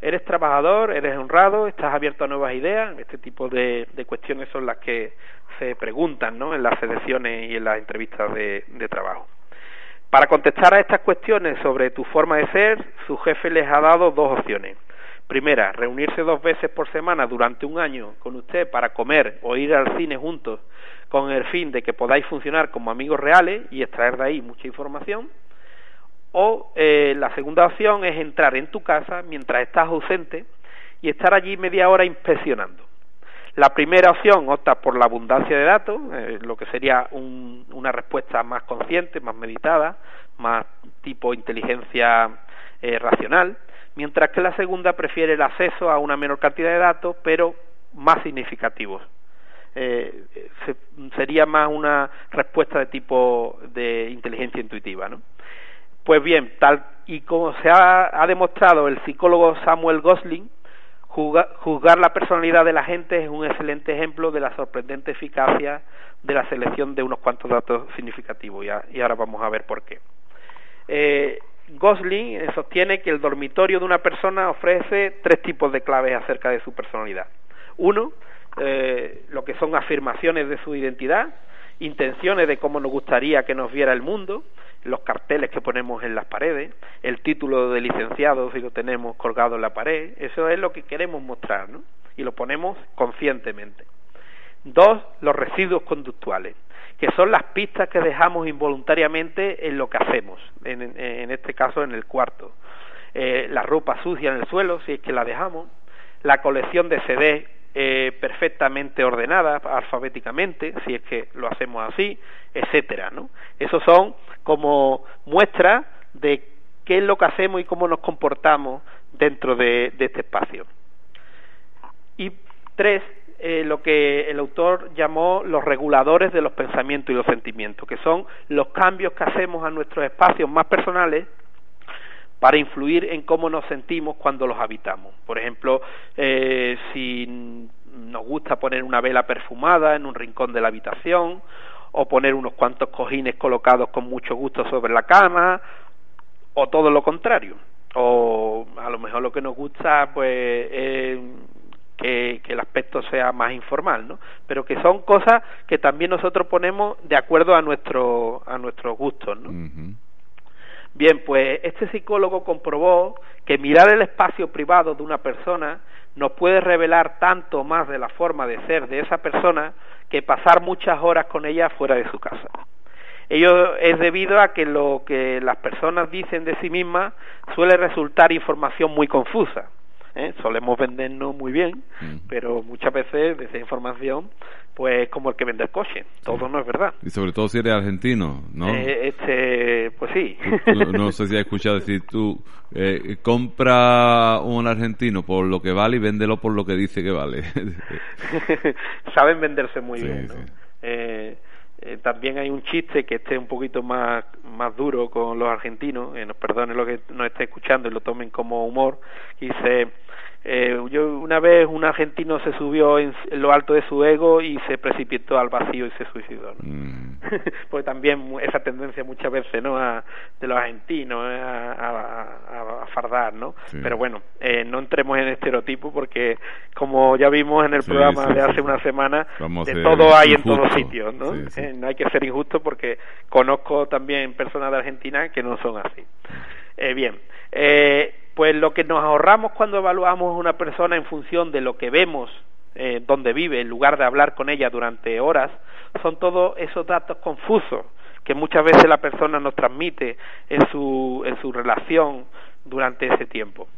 ¿Eres trabajador? ¿Eres honrado? ¿Estás abierto a nuevas ideas? Este tipo de, cuestiones son las que se preguntan ¿no? en las selecciones y en las entrevistas de trabajo. Para contestar a estas cuestiones sobre tu forma de ser, su jefe les ha dado dos opciones. Primera, reunirse dos veces por semana durante un año con usted para comer o ir al cine juntos con el fin de que podáis funcionar como amigos reales y extraer de ahí mucha información. O eh, la segunda opción es entrar en tu casa mientras estás ausente y estar allí media hora inspeccionando. La primera opción opta por la abundancia de datos, eh, lo que sería una respuesta más consciente, más meditada, más tipo inteligencia eh, racional, mientras que la segunda prefiere el acceso a una menor cantidad de datos, pero más significativos. Eh, sería más una respuesta de tipo de inteligencia intuitiva, ¿no? Pues bien, tal y como se ha demostrado el psicólogo Samuel Gosling, Juzgar la personalidad de la gente es un excelente ejemplo de la sorprendente eficacia de la selección de unos cuantos datos significativos y, ahora vamos a ver por qué. Eh, Gosling sostiene que el dormitorio de una persona ofrece tres tipos de claves acerca de su personalidad. Uno, eh, lo que son afirmaciones de su identidad, intenciones de cómo nos gustaría que nos viera el mundo, los carteles que ponemos en las paredes, el título de licenciado si lo tenemos colgado en la pared, eso es lo que queremos mostrar, ¿no? Y lo ponemos conscientemente. Dos, los residuos conductuales, que son las pistas que dejamos involuntariamente en lo que hacemos, en, este caso en el cuarto. Eh, la ropa sucia en el suelo, si es que la dejamos, la colección de CD eh, perfectamente ordenada alfabéticamente, si es que lo hacemos así, etcétera, ¿no? Esos son como muestras de qué es lo que hacemos y cómo nos comportamos dentro de, este espacio. Y tres, eh, lo que el autor llamó los reguladores de los pensamientos y los sentimientos, que son los cambios que hacemos a nuestros espacios más personales para influir en cómo nos sentimos cuando los habitamos. Por ejemplo, eh, si nos gusta poner una vela perfumada en un rincón de la habitación, o poner unos cuantos cojines colocados con mucho gusto sobre la cama, o todo lo contrario. O a lo mejor lo que nos gusta, pues, es que, el aspecto sea más informal, ¿no? Pero que son cosas que también nosotros ponemos de acuerdo a nuestro a nuestros gustos, ¿no? Bien, pues este psicólogo comprobó que mirar el espacio privado de una persona nos puede revelar tanto más de la forma de ser de esa persona que pasar muchas horas con ella fuera de su casa. Ello es debido a que lo que las personas dicen de sí mismas suele resultar información muy confusa. ¿Eh? solemos vendernos muy bien, mm. pero muchas veces de esa información, pues como el que vende el coche, todo no es verdad. Y sobre todo si eres argentino, ¿no? Eh, este, pues sí. No, sé si has escuchado decir tú, eh, compra un argentino por lo que vale y véndelo por lo que dice que vale. Saben venderse muy bien, ¿no? Eh, eh, también hay un chiste que esté un poquito más, más duro con los argentinos, eh, nos perdone lo que nos esté escuchando y lo tomen como humor, y dice, eh, yo una vez un argentino se subió en, lo alto de su ego y se precipitó al vacío y se suicidó. ¿no? Mm. pues también esa tendencia muchas veces no a, de los argentinos eh, a, a, a, fardar, ¿no? Pero bueno, eh, no entremos en estereotipos porque como ya vimos en el programa de hace una semana, de todo hay en todos sitios, ¿no? Eh, no hay que ser injusto porque conozco también personas de Argentina que no son así. Eh, bien. Eh, pues lo que nos ahorramos cuando evaluamos a una persona en función de lo que vemos eh, donde vive, en lugar de hablar con ella durante horas, son todos esos datos confusos que muchas veces la persona nos transmite en su, en su relación durante ese tiempo.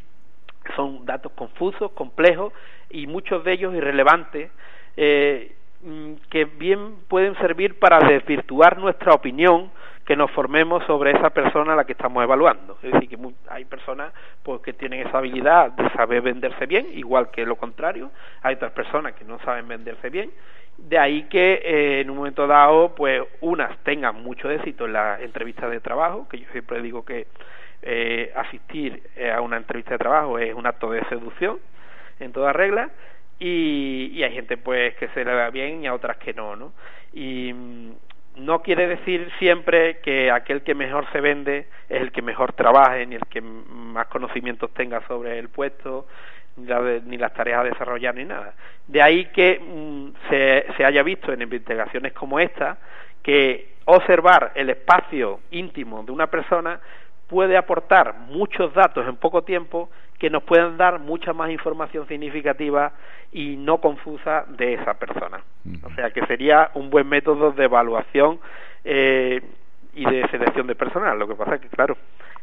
Son datos confusos, complejos y muchos de ellos irrelevantes eh, mm, que bien pueden servir para desvirtuar nuestra opinión que nos formemos sobre esa persona a la que estamos evaluando. Es decir, que hay personas pues, que tienen esa habilidad de saber venderse bien, igual que lo contrario. Hay otras personas que no saben venderse bien. De ahí que eh, en un momento dado, pues unas tengan mucho éxito en la entrevista de trabajo, que yo siempre digo que eh, asistir eh, a una entrevista de trabajo es un acto de seducción en toda regla y, y hay gente pues que se le va bien y a otras que no, ¿no? Y no quiere decir siempre que aquel que mejor se vende es el que mejor trabaje, ni el que más conocimientos tenga sobre el puesto, ni las tareas a desarrollar, ni nada. De ahí que mm, se, se haya visto en investigaciones como esta que observar el espacio íntimo de una persona puede aportar muchos datos en poco tiempo que nos pueden dar mucha más información significativa y no confusa de esa persona. O sea que sería un buen método de evaluación eh, y de selección de personal. Lo que pasa es que, claro,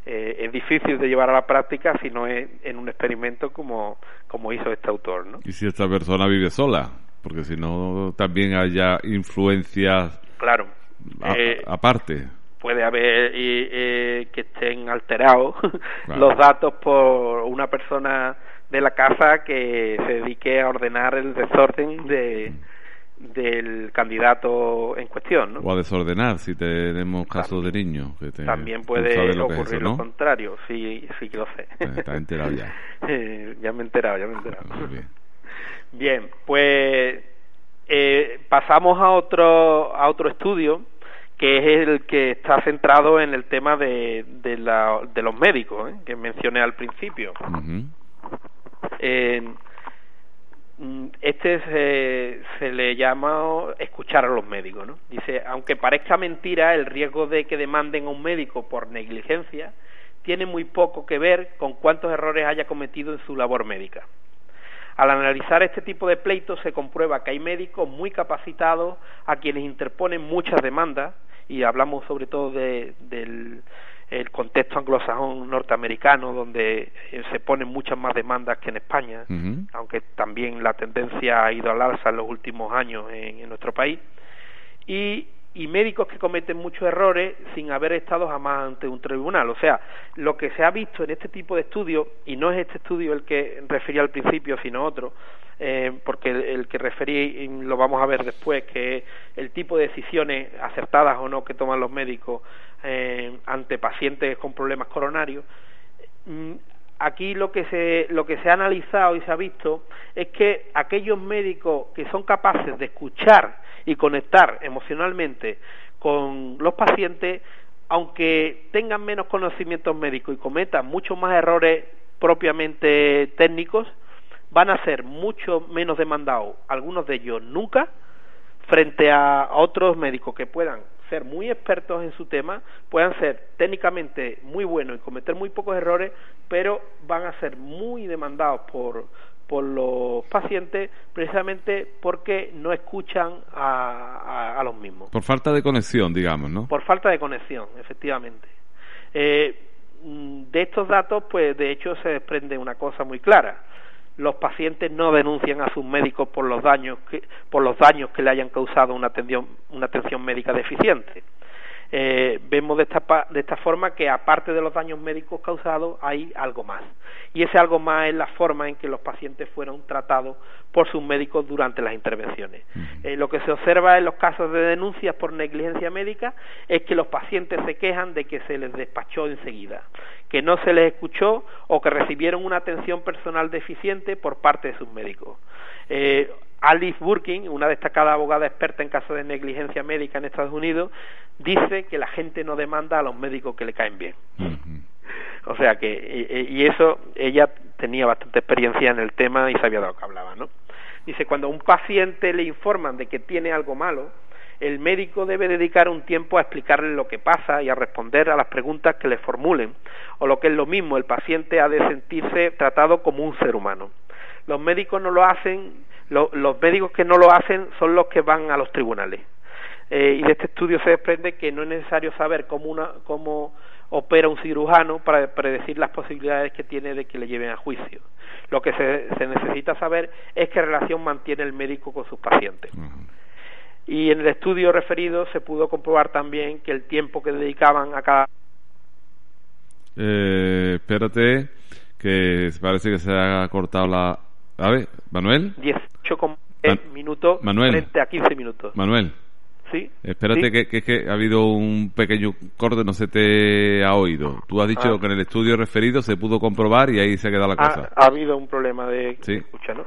eh, es difícil de llevar a la práctica si no es en un experimento como, como hizo este autor. ¿no? ¿Y si esta persona vive sola? Porque si no, también haya influencias claro. Eh, aparte puede haber eh, que estén alterados los datos por una persona de la casa que se dedique a ordenar el desorden de del candidato en cuestión, ¿no? O a desordenar, si tenemos casos de niños. Que también puede ocurrir lo contrario, sí, sí que lo sé. Está enterado ya. ya me he enterado, ya me he enterado. bien. bien. pues eh, pasamos a otro, a otro estudio que es el que está centrado en el tema de, de, la, de los médicos, ¿eh? que mencioné al principio. Mm, este se, se, le llama escuchar a los médicos, ¿no? Dice, aunque parezca mentira, el riesgo de que demanden a un médico por negligencia tiene muy poco que ver con cuántos errores haya cometido en su labor médica. Al analizar este tipo de pleitos se comprueba que hay médicos muy capacitados a quienes interponen muchas demandas y hablamos sobre todo de, del el contexto anglosajón norteamericano donde eh, se ponen muchas más demandas que en España, aunque también la tendencia ha ido al alza en los últimos años en nuestro país. Y y médicos que cometen muchos errores sin haber estado jamás ante un tribunal. O sea, lo que se ha visto en este tipo de estudios, y no es este estudio el que refería al principio, sino otro, eh, porque el, que referí lo vamos a ver después, que es el tipo de decisiones acertadas o no que toman los médicos eh, ante pacientes con problemas coronarios, mm, aquí lo que se lo que se ha analizado y se ha visto es que aquellos médicos que son capaces de escuchar y conectar emocionalmente con los pacientes, aunque tengan menos conocimientos médicos y cometan muchos más errores propiamente técnicos, van a ser mucho menos demandados, algunos de ellos nunca, frente a otros médicos que puedan ser muy expertos en su tema, puedan ser técnicamente muy buenos y cometer muy pocos errores, pero van a ser muy demandados por, por los pacientes precisamente porque no escuchan a, a, los mismos. Por falta de conexión, digamos, ¿no? Por falta de conexión, efectivamente. Eh, de estos datos, pues de hecho se desprende una cosa muy clara. los pacientes no denuncian a sus médicos por los daños que, por los daños que le hayan causado una atención, una atención médica deficiente. Eh, vemos de esta, de esta forma que aparte de los daños médicos causados hay algo más. Y ese algo más es la forma en que los pacientes fueron tratados por sus médicos durante las intervenciones. Eh, lo que se observa en los casos de denuncias por negligencia médica es que los pacientes se quejan de que se les despachó enseguida, que no se les escuchó o que recibieron una atención personal deficiente por parte de sus médicos. Eh, Alice Burkin, una destacada abogada experta en casos de negligencia médica en Estados Unidos, dice que la gente no demanda a los médicos que le caen bien. O sea que, y eso, ella tenía bastante experiencia en el tema y sabía de lo que hablaba, ¿no? Dice, cuando a un paciente le informan de que tiene algo malo, el médico debe dedicar un tiempo a explicarle lo que pasa y a responder a las preguntas que le formulen, o lo que es lo mismo, el paciente ha de sentirse tratado como un ser humano. Los médicos no lo hacen, los médicos que no lo hacen son los que van a los tribunales. Eh, y de este estudio se desprende que no es necesario saber cómo, una, cómo opera un cirujano para predecir las posibilidades que tiene de que le lleven a juicio. Lo que se, se necesita saber es qué relación mantiene el médico con sus pacientes. Y en el estudio referido se pudo comprobar también que el tiempo que dedicaban a cada... Eh, espérate, que parece que se ha cortado la... A ver, Manuel. 18 minutos frente a 15 minutos. Manuel. Sí. Espérate Que, que, ha habido un pequeño corte, no se te ha oído. Tú has dicho ah. que en el estudio referido se pudo comprobar y ahí se ha quedado la cosa. Ha, habido un problema de escucha, ¿no?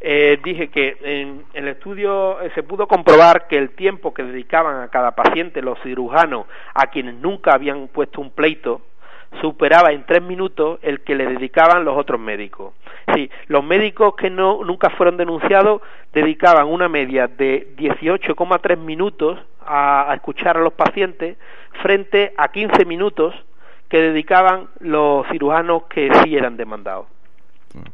Eh, dije que en, el estudio eh, se pudo comprobar que el tiempo que dedicaban a cada paciente los cirujanos a quienes nunca habían puesto un pleito superaba en tres minutos el que le dedicaban los otros médicos. Sí, los médicos que no nunca fueron denunciados dedicaban una media de 18,3 minutos a, a, escuchar a los pacientes frente a 15 minutos que dedicaban los cirujanos que sí eran demandados.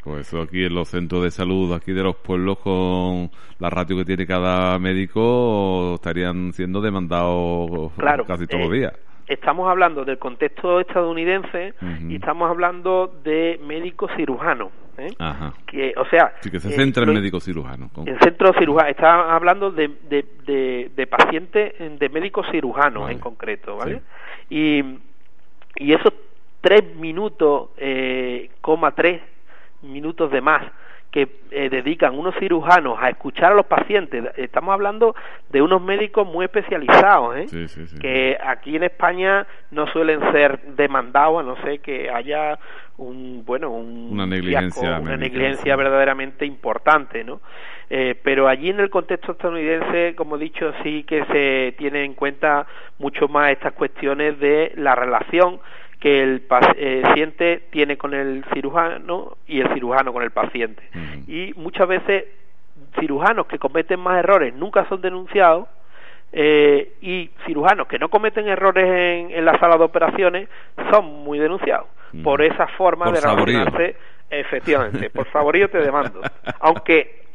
Pues eso aquí en los centros de salud aquí de los pueblos con la ratio que tiene cada médico estarían siendo demandados casi todos los eh, días estamos hablando del contexto estadounidense y estamos hablando de médicos cirujanos. ¿eh? Que, o sea, sí, que se centra en médicos cirujanos. En centro cirujano, está hablando de, de, de, pacientes, de médicos cirujanos en concreto, ¿vale? Y, y esos tres minutos, eh, coma tres minutos de más que eh, dedican unos cirujanos a escuchar a los pacientes. Estamos hablando de unos médicos muy especializados, ¿eh? que aquí en España no suelen ser demandados, a no ser que haya un bueno una negligencia, una negligencia verdaderamente importante, ¿no? Eh, pero allí en el contexto estadounidense, como he dicho, sí que se tiene en cuenta mucho más estas cuestiones de la relación que el paciente tiene con el cirujano y el cirujano con el paciente. Y muchas veces cirujanos que cometen más errores nunca son denunciados eh, y cirujanos que no cometen errores en, en, la sala de operaciones son muy denunciados. Por esa forma de relacionarse efectivamente por favorío te demando. Aunque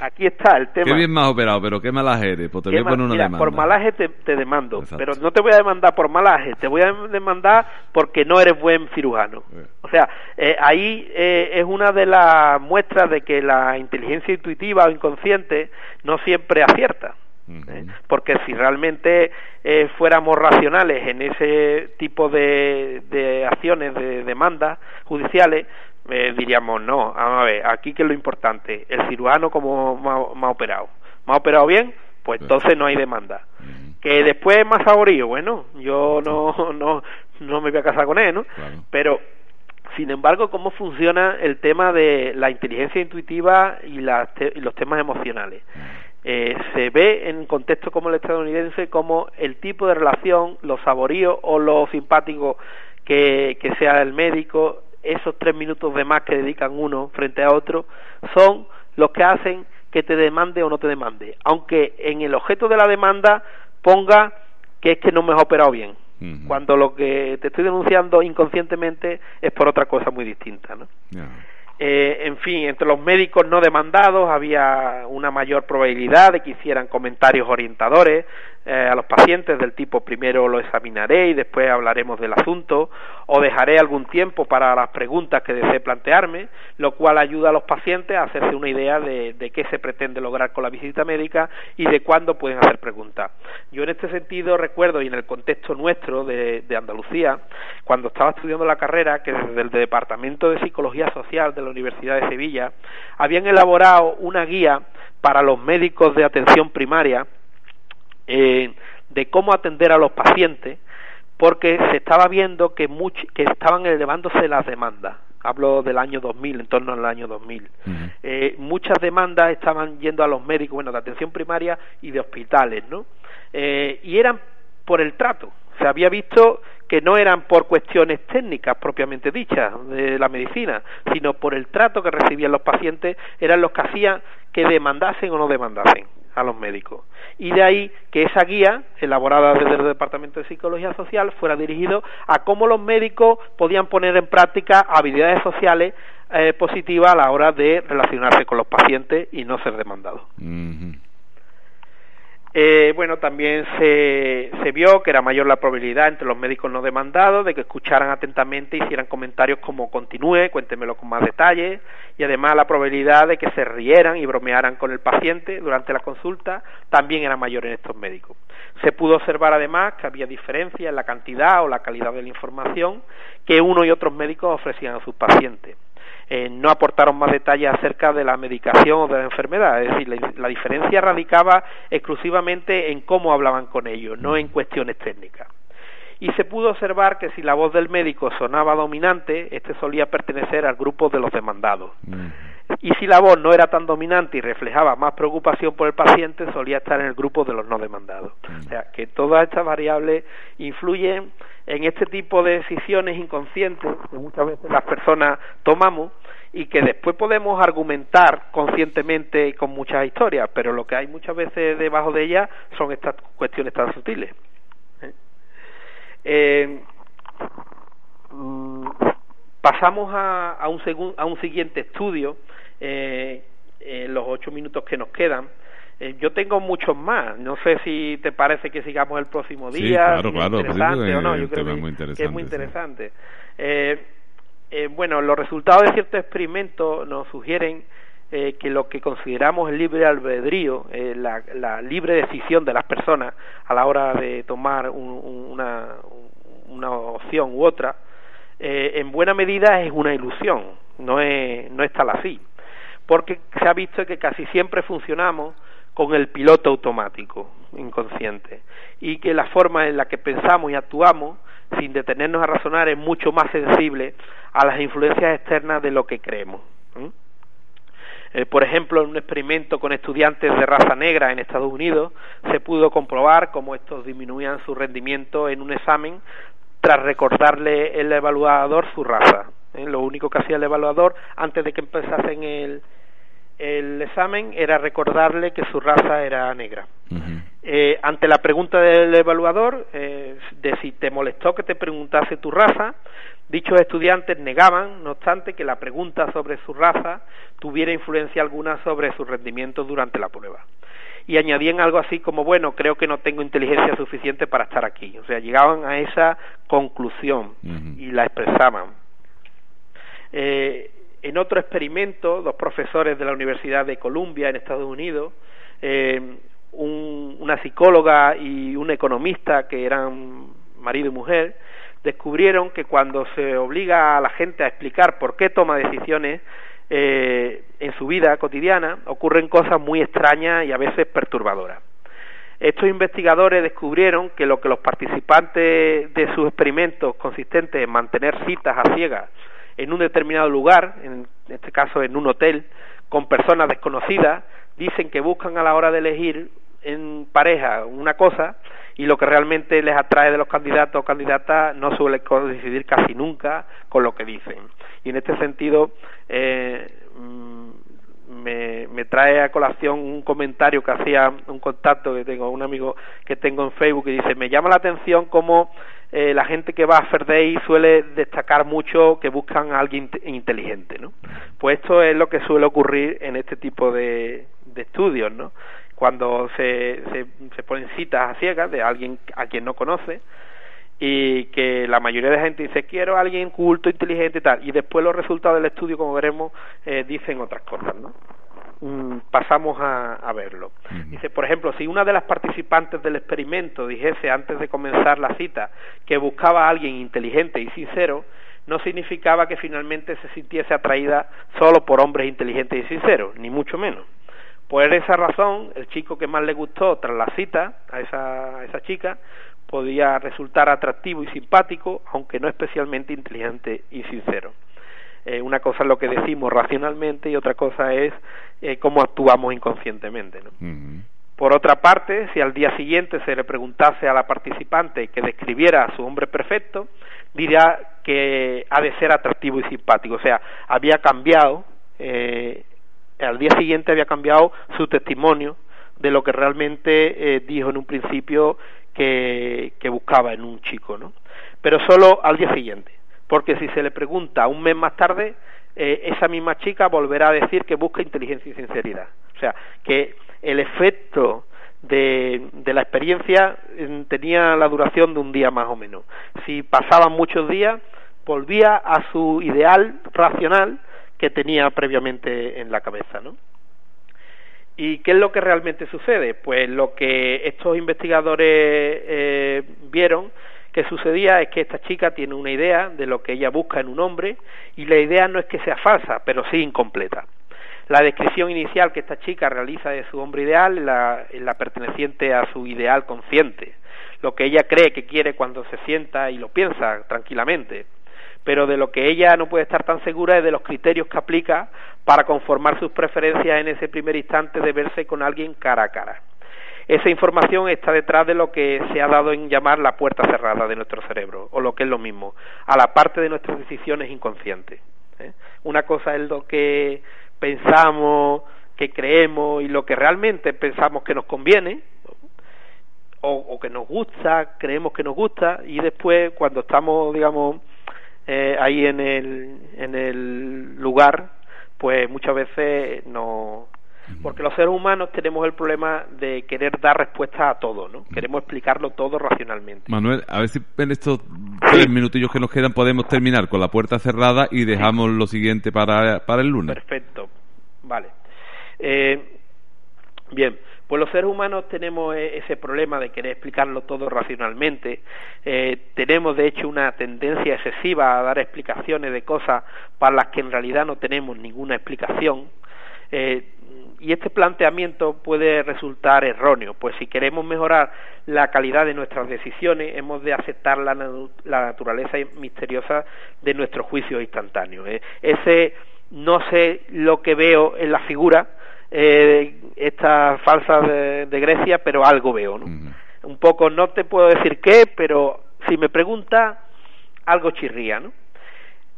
aquí está el tema. Qué bien has operado, pero qué malaje eres, pues te voy a poner una demanda. Por malaje te, te demando, pero no te voy a demandar por malaje, te voy a demandar porque no eres buen cirujano. Eh. O sea, eh, ahí eh, es una de las muestras de que la inteligencia intuitiva o inconsciente no siempre acierta. Porque si realmente fuéramos racionales en ese tipo de, de acciones, de demandas judiciales, eh, diríamos, no, vamos a ver, aquí que es lo importante, el cirujano como me ha, operado. ¿Me ha operado bien? Pues entonces no hay demanda. Que después es más favorito, bueno, yo no, no, no me voy a casar con él, ¿no? Pero, sin embargo, ¿cómo funciona el tema de la inteligencia intuitiva y, y los temas emocionales? Eh, se ve en contextos como el estadounidense como el tipo de relación, los saboríos o lo simpático que, que sea el médico esos tres minutos de más que dedican uno frente a otro son los que hacen que te demande o no te demande, aunque en el objeto de la demanda ponga que es que no me has operado bien, cuando lo que te estoy denunciando inconscientemente es por otra cosa muy distinta, ¿no? Eh, en fin, entre los médicos no demandados había una mayor probabilidad de que hicieran comentarios orientadores, eh, a los pacientes del tipo primero lo examinaré y después hablaremos del asunto o dejaré algún tiempo para las preguntas que desee plantearme, lo cual ayuda a los pacientes a hacerse una idea de, qué se pretende lograr con la visita médica y de cuándo pueden hacer preguntas. Yo en este sentido recuerdo y en el contexto nuestro de, de Andalucía, cuando estaba estudiando la carrera, que desde el Departamento de Psicología Social de la Universidad de Sevilla habían elaborado una guía para los médicos de atención primaria eh, de cómo atender a los pacientes, porque se estaba viendo que, que estaban elevándose las demandas. Hablo del año 2000, en torno al año 2000. eh, muchas demandas estaban yendo a los médicos, bueno, de atención primaria y de hospitales, ¿no? Eh, y eran por el trato. Se había visto que no eran por cuestiones técnicas propiamente dichas de la medicina, sino por el trato que recibían los pacientes, eran los que hacían que demandasen o no demandasen a los médicos. Y de ahí que esa guía, elaborada desde el Departamento de Psicología Social, fuera dirigido a cómo los médicos podían poner en práctica habilidades sociales eh, positivas a la hora de relacionarse con los pacientes y no ser demandados. Eh, bueno, también se, se, vio que era mayor la probabilidad entre los médicos no demandados de que escucharan atentamente y hicieran comentarios como continúe, cuéntemelo con más detalle, y además la probabilidad de que se rieran y bromearan con el paciente durante la consulta también era mayor en estos médicos. Se pudo observar además que había diferencia en la cantidad o la calidad de la información que uno y otros médicos ofrecían a sus pacientes. Eh, no aportaron más detalles acerca de la medicación o de la enfermedad, es decir, la, diferencia radicaba exclusivamente en cómo hablaban con ellos, no en cuestiones técnicas y se pudo observar que si la voz del médico sonaba dominante, este solía pertenecer al grupo de los demandados. Mm. Y si la voz no era tan dominante y reflejaba más preocupación por el paciente, solía estar en el grupo de los no demandados. Mm. O sea, que todas estas variables influyen en este tipo de decisiones inconscientes que muchas veces las personas tomamos y que después podemos argumentar conscientemente con muchas historias, pero lo que hay muchas veces debajo de ellas son estas cuestiones tan sutiles. ¿eh? Eh, mm, pasamos a, a, un a un siguiente estudio, eh, en los ocho minutos que nos quedan, eh, yo tengo muchos más. No sé si te parece que sigamos el próximo día. Sí, claro, claro. Interesante o no. Yo creo que, es muy interesante. es muy interesante. Eh, eh, bueno, los resultados de ciertos experimentos nos sugieren eh, que lo que consideramos el libre albedrío, eh, la, la, libre decisión de las personas a la hora de tomar un, una, una opción u otra, eh, en buena medida es una ilusión, no es, no es tal así. Porque se ha visto que casi siempre funcionamos con el piloto automático inconsciente y que la forma en la que pensamos y actuamos sin detenernos a razonar es mucho más sensible a las influencias externas de lo que creemos. Eh, por ejemplo, en un experimento con estudiantes de raza negra en Estados Unidos se pudo comprobar cómo estos disminuían su rendimiento en un examen tras recordarle el evaluador su raza. ¿eh? Lo único que hacía el evaluador antes de que empezasen el, el examen era recordarle que su raza era negra. eh, ante la pregunta del evaluador eh, de si te molestó que te preguntase tu raza, dichos estudiantes negaban, no obstante, que la pregunta sobre su raza tuviera influencia alguna sobre su rendimiento durante la prueba. Y añadían algo así como, bueno, creo que no tengo inteligencia suficiente para estar aquí. O sea, llegaban a esa conclusión y la expresaban. Eh, en otro experimento, dos profesores de la Universidad de Columbia en Estados Unidos, eh, una psicóloga y un economista que eran marido y mujer, descubrieron que cuando se obliga a la gente a explicar por qué toma decisiones eh, en su vida cotidiana, ocurren cosas muy extrañas y a veces perturbadoras. Estos investigadores descubrieron que lo que los participantes de sus experimentos consistentes en mantener citas a ciegas en un determinado lugar, en este caso en un hotel, con personas desconocidas, dicen que buscan a la hora de elegir en pareja una cosa y lo que realmente les atrae de los candidatos o candidatas no suele coincidir casi nunca con lo que dicen. Y en este sentido, eh, mm, me, me, trae a colación un comentario que hacía un contacto que tengo, un amigo que tengo en Facebook, que dice, me llama la atención cómo eh, la gente que va a Ferdey suele destacar mucho que buscan a alguien inteligente, ¿no? Pues esto es lo que suele ocurrir en este tipo de, de estudios, ¿no? cuando se, se, se ponen citas a ciegas de alguien a quien no conoce y que la mayoría de la gente dice quiero a alguien culto, inteligente y tal, y después los resultados del estudio, como veremos, eh, dicen otras cosas, ¿no? Mm, pasamos a, a verlo. Dice, por ejemplo, si una de las participantes del experimento dijese antes de comenzar la cita que buscaba a alguien inteligente y sincero, no significaba que finalmente se sintiese atraída solo por hombres inteligentes y sinceros, ni mucho menos. Por esa razón, el chico que más le gustó tras la cita a esa, a esa chica podía resultar atractivo y simpático, aunque no especialmente inteligente y sincero. Eh, una cosa es lo que decimos racionalmente y otra cosa es eh, cómo actuamos inconscientemente. ¿no? Por otra parte, si al día siguiente se le preguntase a la participante que describiera a su hombre perfecto, diría que ha de ser atractivo y simpático. O sea, había cambiado, eh, al día siguiente había cambiado su testimonio de lo que realmente eh, dijo en un principio que, buscaba en un chico, ¿no? Pero solo al día siguiente, porque si se le pregunta un mes más tarde, eh, esa misma chica volverá a decir que busca inteligencia y sinceridad. O sea, que el efecto de, de, la experiencia mm, tenía la duración de un día más o menos. Si pasaban muchos días, volvía a su ideal racional que tenía previamente en la cabeza, ¿no? ¿Y qué es lo que realmente sucede? Pues lo que estos investigadores eh, vieron que sucedía es que esta chica tiene una idea de lo que ella busca en un hombre y la idea no es que sea falsa, pero sí incompleta. La descripción inicial que esta chica realiza de su hombre ideal es la perteneciente a su ideal consciente, lo que ella cree que quiere cuando se sienta y lo piensa tranquilamente pero de lo que ella no puede estar tan segura es de los criterios que aplica para conformar sus preferencias en ese primer instante de verse con alguien cara a cara. Esa información está detrás de lo que se ha dado en llamar la puerta cerrada de nuestro cerebro, o lo que es lo mismo, a la parte de nuestras decisiones inconscientes. ¿eh? Una cosa es lo que pensamos, que creemos y lo que realmente pensamos que nos conviene, o, o que nos gusta, creemos que nos gusta, y después cuando estamos, digamos, eh, ahí en el, en el lugar, pues muchas veces no... Porque los seres humanos tenemos el problema de querer dar respuesta a todo, ¿no? Queremos explicarlo todo racionalmente. Manuel, a ver si en estos tres minutillos que nos quedan podemos terminar con la puerta cerrada y dejamos lo siguiente para, para el lunes. Perfecto, vale. Eh, bien, pues los seres humanos tenemos e-, ese problema de querer explicarlo todo racionalmente. Eh, tenemos, de hecho, una tendencia excesiva a dar explicaciones de cosas para las que en realidad no tenemos ninguna explicación. Eh, y este planteamiento puede resultar erróneo, pues si queremos mejorar la calidad de nuestras decisiones, hemos de aceptar la, naturaleza misteriosa de nuestros juicios instantáneos. ¿eh? Ese no sé lo que veo en la figura, eh, esta falsa de, de, Grecia, pero algo veo, ¿no? Un poco, no te puedo decir qué, pero si me pregunta, algo chirría, ¿no?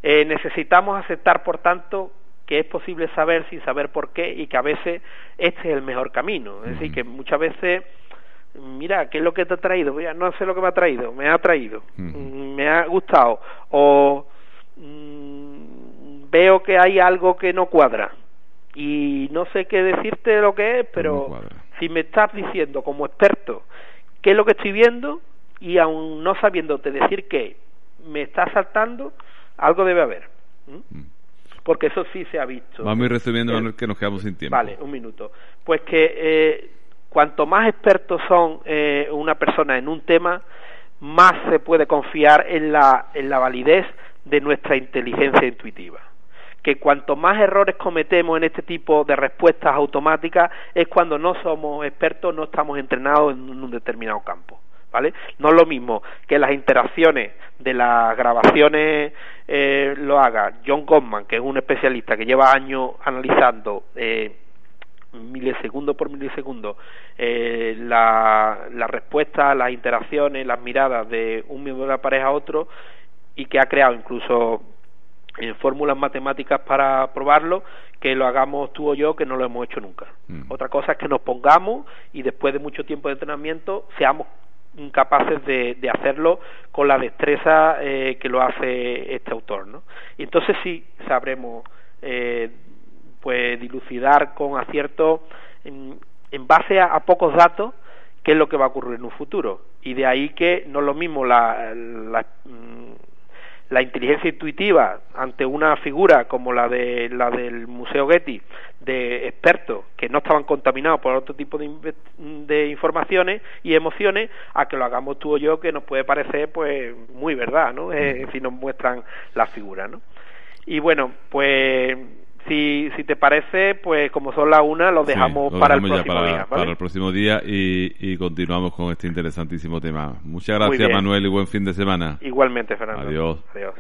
Eh, necesitamos aceptar, por tanto, que es posible saber sin saber por qué y que a veces este es el mejor camino. Es decir, que muchas veces, mira, ¿qué es lo que te ha traído? Mira, no sé lo que me ha traído, me ha traído, me ha gustado, o mmm, veo que hay algo que no cuadra y no sé qué decirte lo que es, pero si me estás diciendo como experto qué es lo que estoy viendo y aún no sabiéndote decir qué me está saltando, algo debe haber. Mm. Porque eso sí se ha visto. Vamos a ir resumiendo, eh, que nos quedamos sin tiempo. Vale, un minuto. Pues que eh, cuanto más expertos son eh, una persona en un tema, más se puede confiar en la, en la validez de nuestra inteligencia intuitiva que cuanto más errores cometemos en este tipo de respuestas automáticas es cuando no somos expertos, no estamos entrenados en un determinado campo. ¿Vale? No es lo mismo que las interacciones de las grabaciones eh, lo haga John Gottman, que es un especialista que lleva años analizando eh, milisegundo por milisegundo eh, la, la respuesta, las interacciones, las miradas de un miembro de la pareja a otro y que ha creado incluso en fórmulas matemáticas para probarlo, que lo hagamos tú o yo, que no lo hemos hecho nunca. Mm. Otra cosa es que nos pongamos y después de mucho tiempo de entrenamiento seamos capaces de, de hacerlo con la destreza eh, que lo hace este autor, ¿no? Y entonces sí sabremos, eh, pues, dilucidar con acierto en base a, pocos datos qué es lo que va a ocurrir en un futuro. Y de ahí que no es lo mismo la, la, mm, la inteligencia intuitiva ante una figura como la de la del Museo Getty de expertos que no estaban contaminados por otro tipo de, de informaciones y emociones a que lo hagamos tú o yo que nos puede parecer pues muy verdad no si nos muestran las figuras no y bueno pues si, si te parece, pues como son las una, lo dejamos para el próximo día. Para el próximo día y, continuamos con este interesantísimo tema. Muchas gracias, Manuel, y buen fin de semana. Igualmente, Fernando. Adiós. Adiós.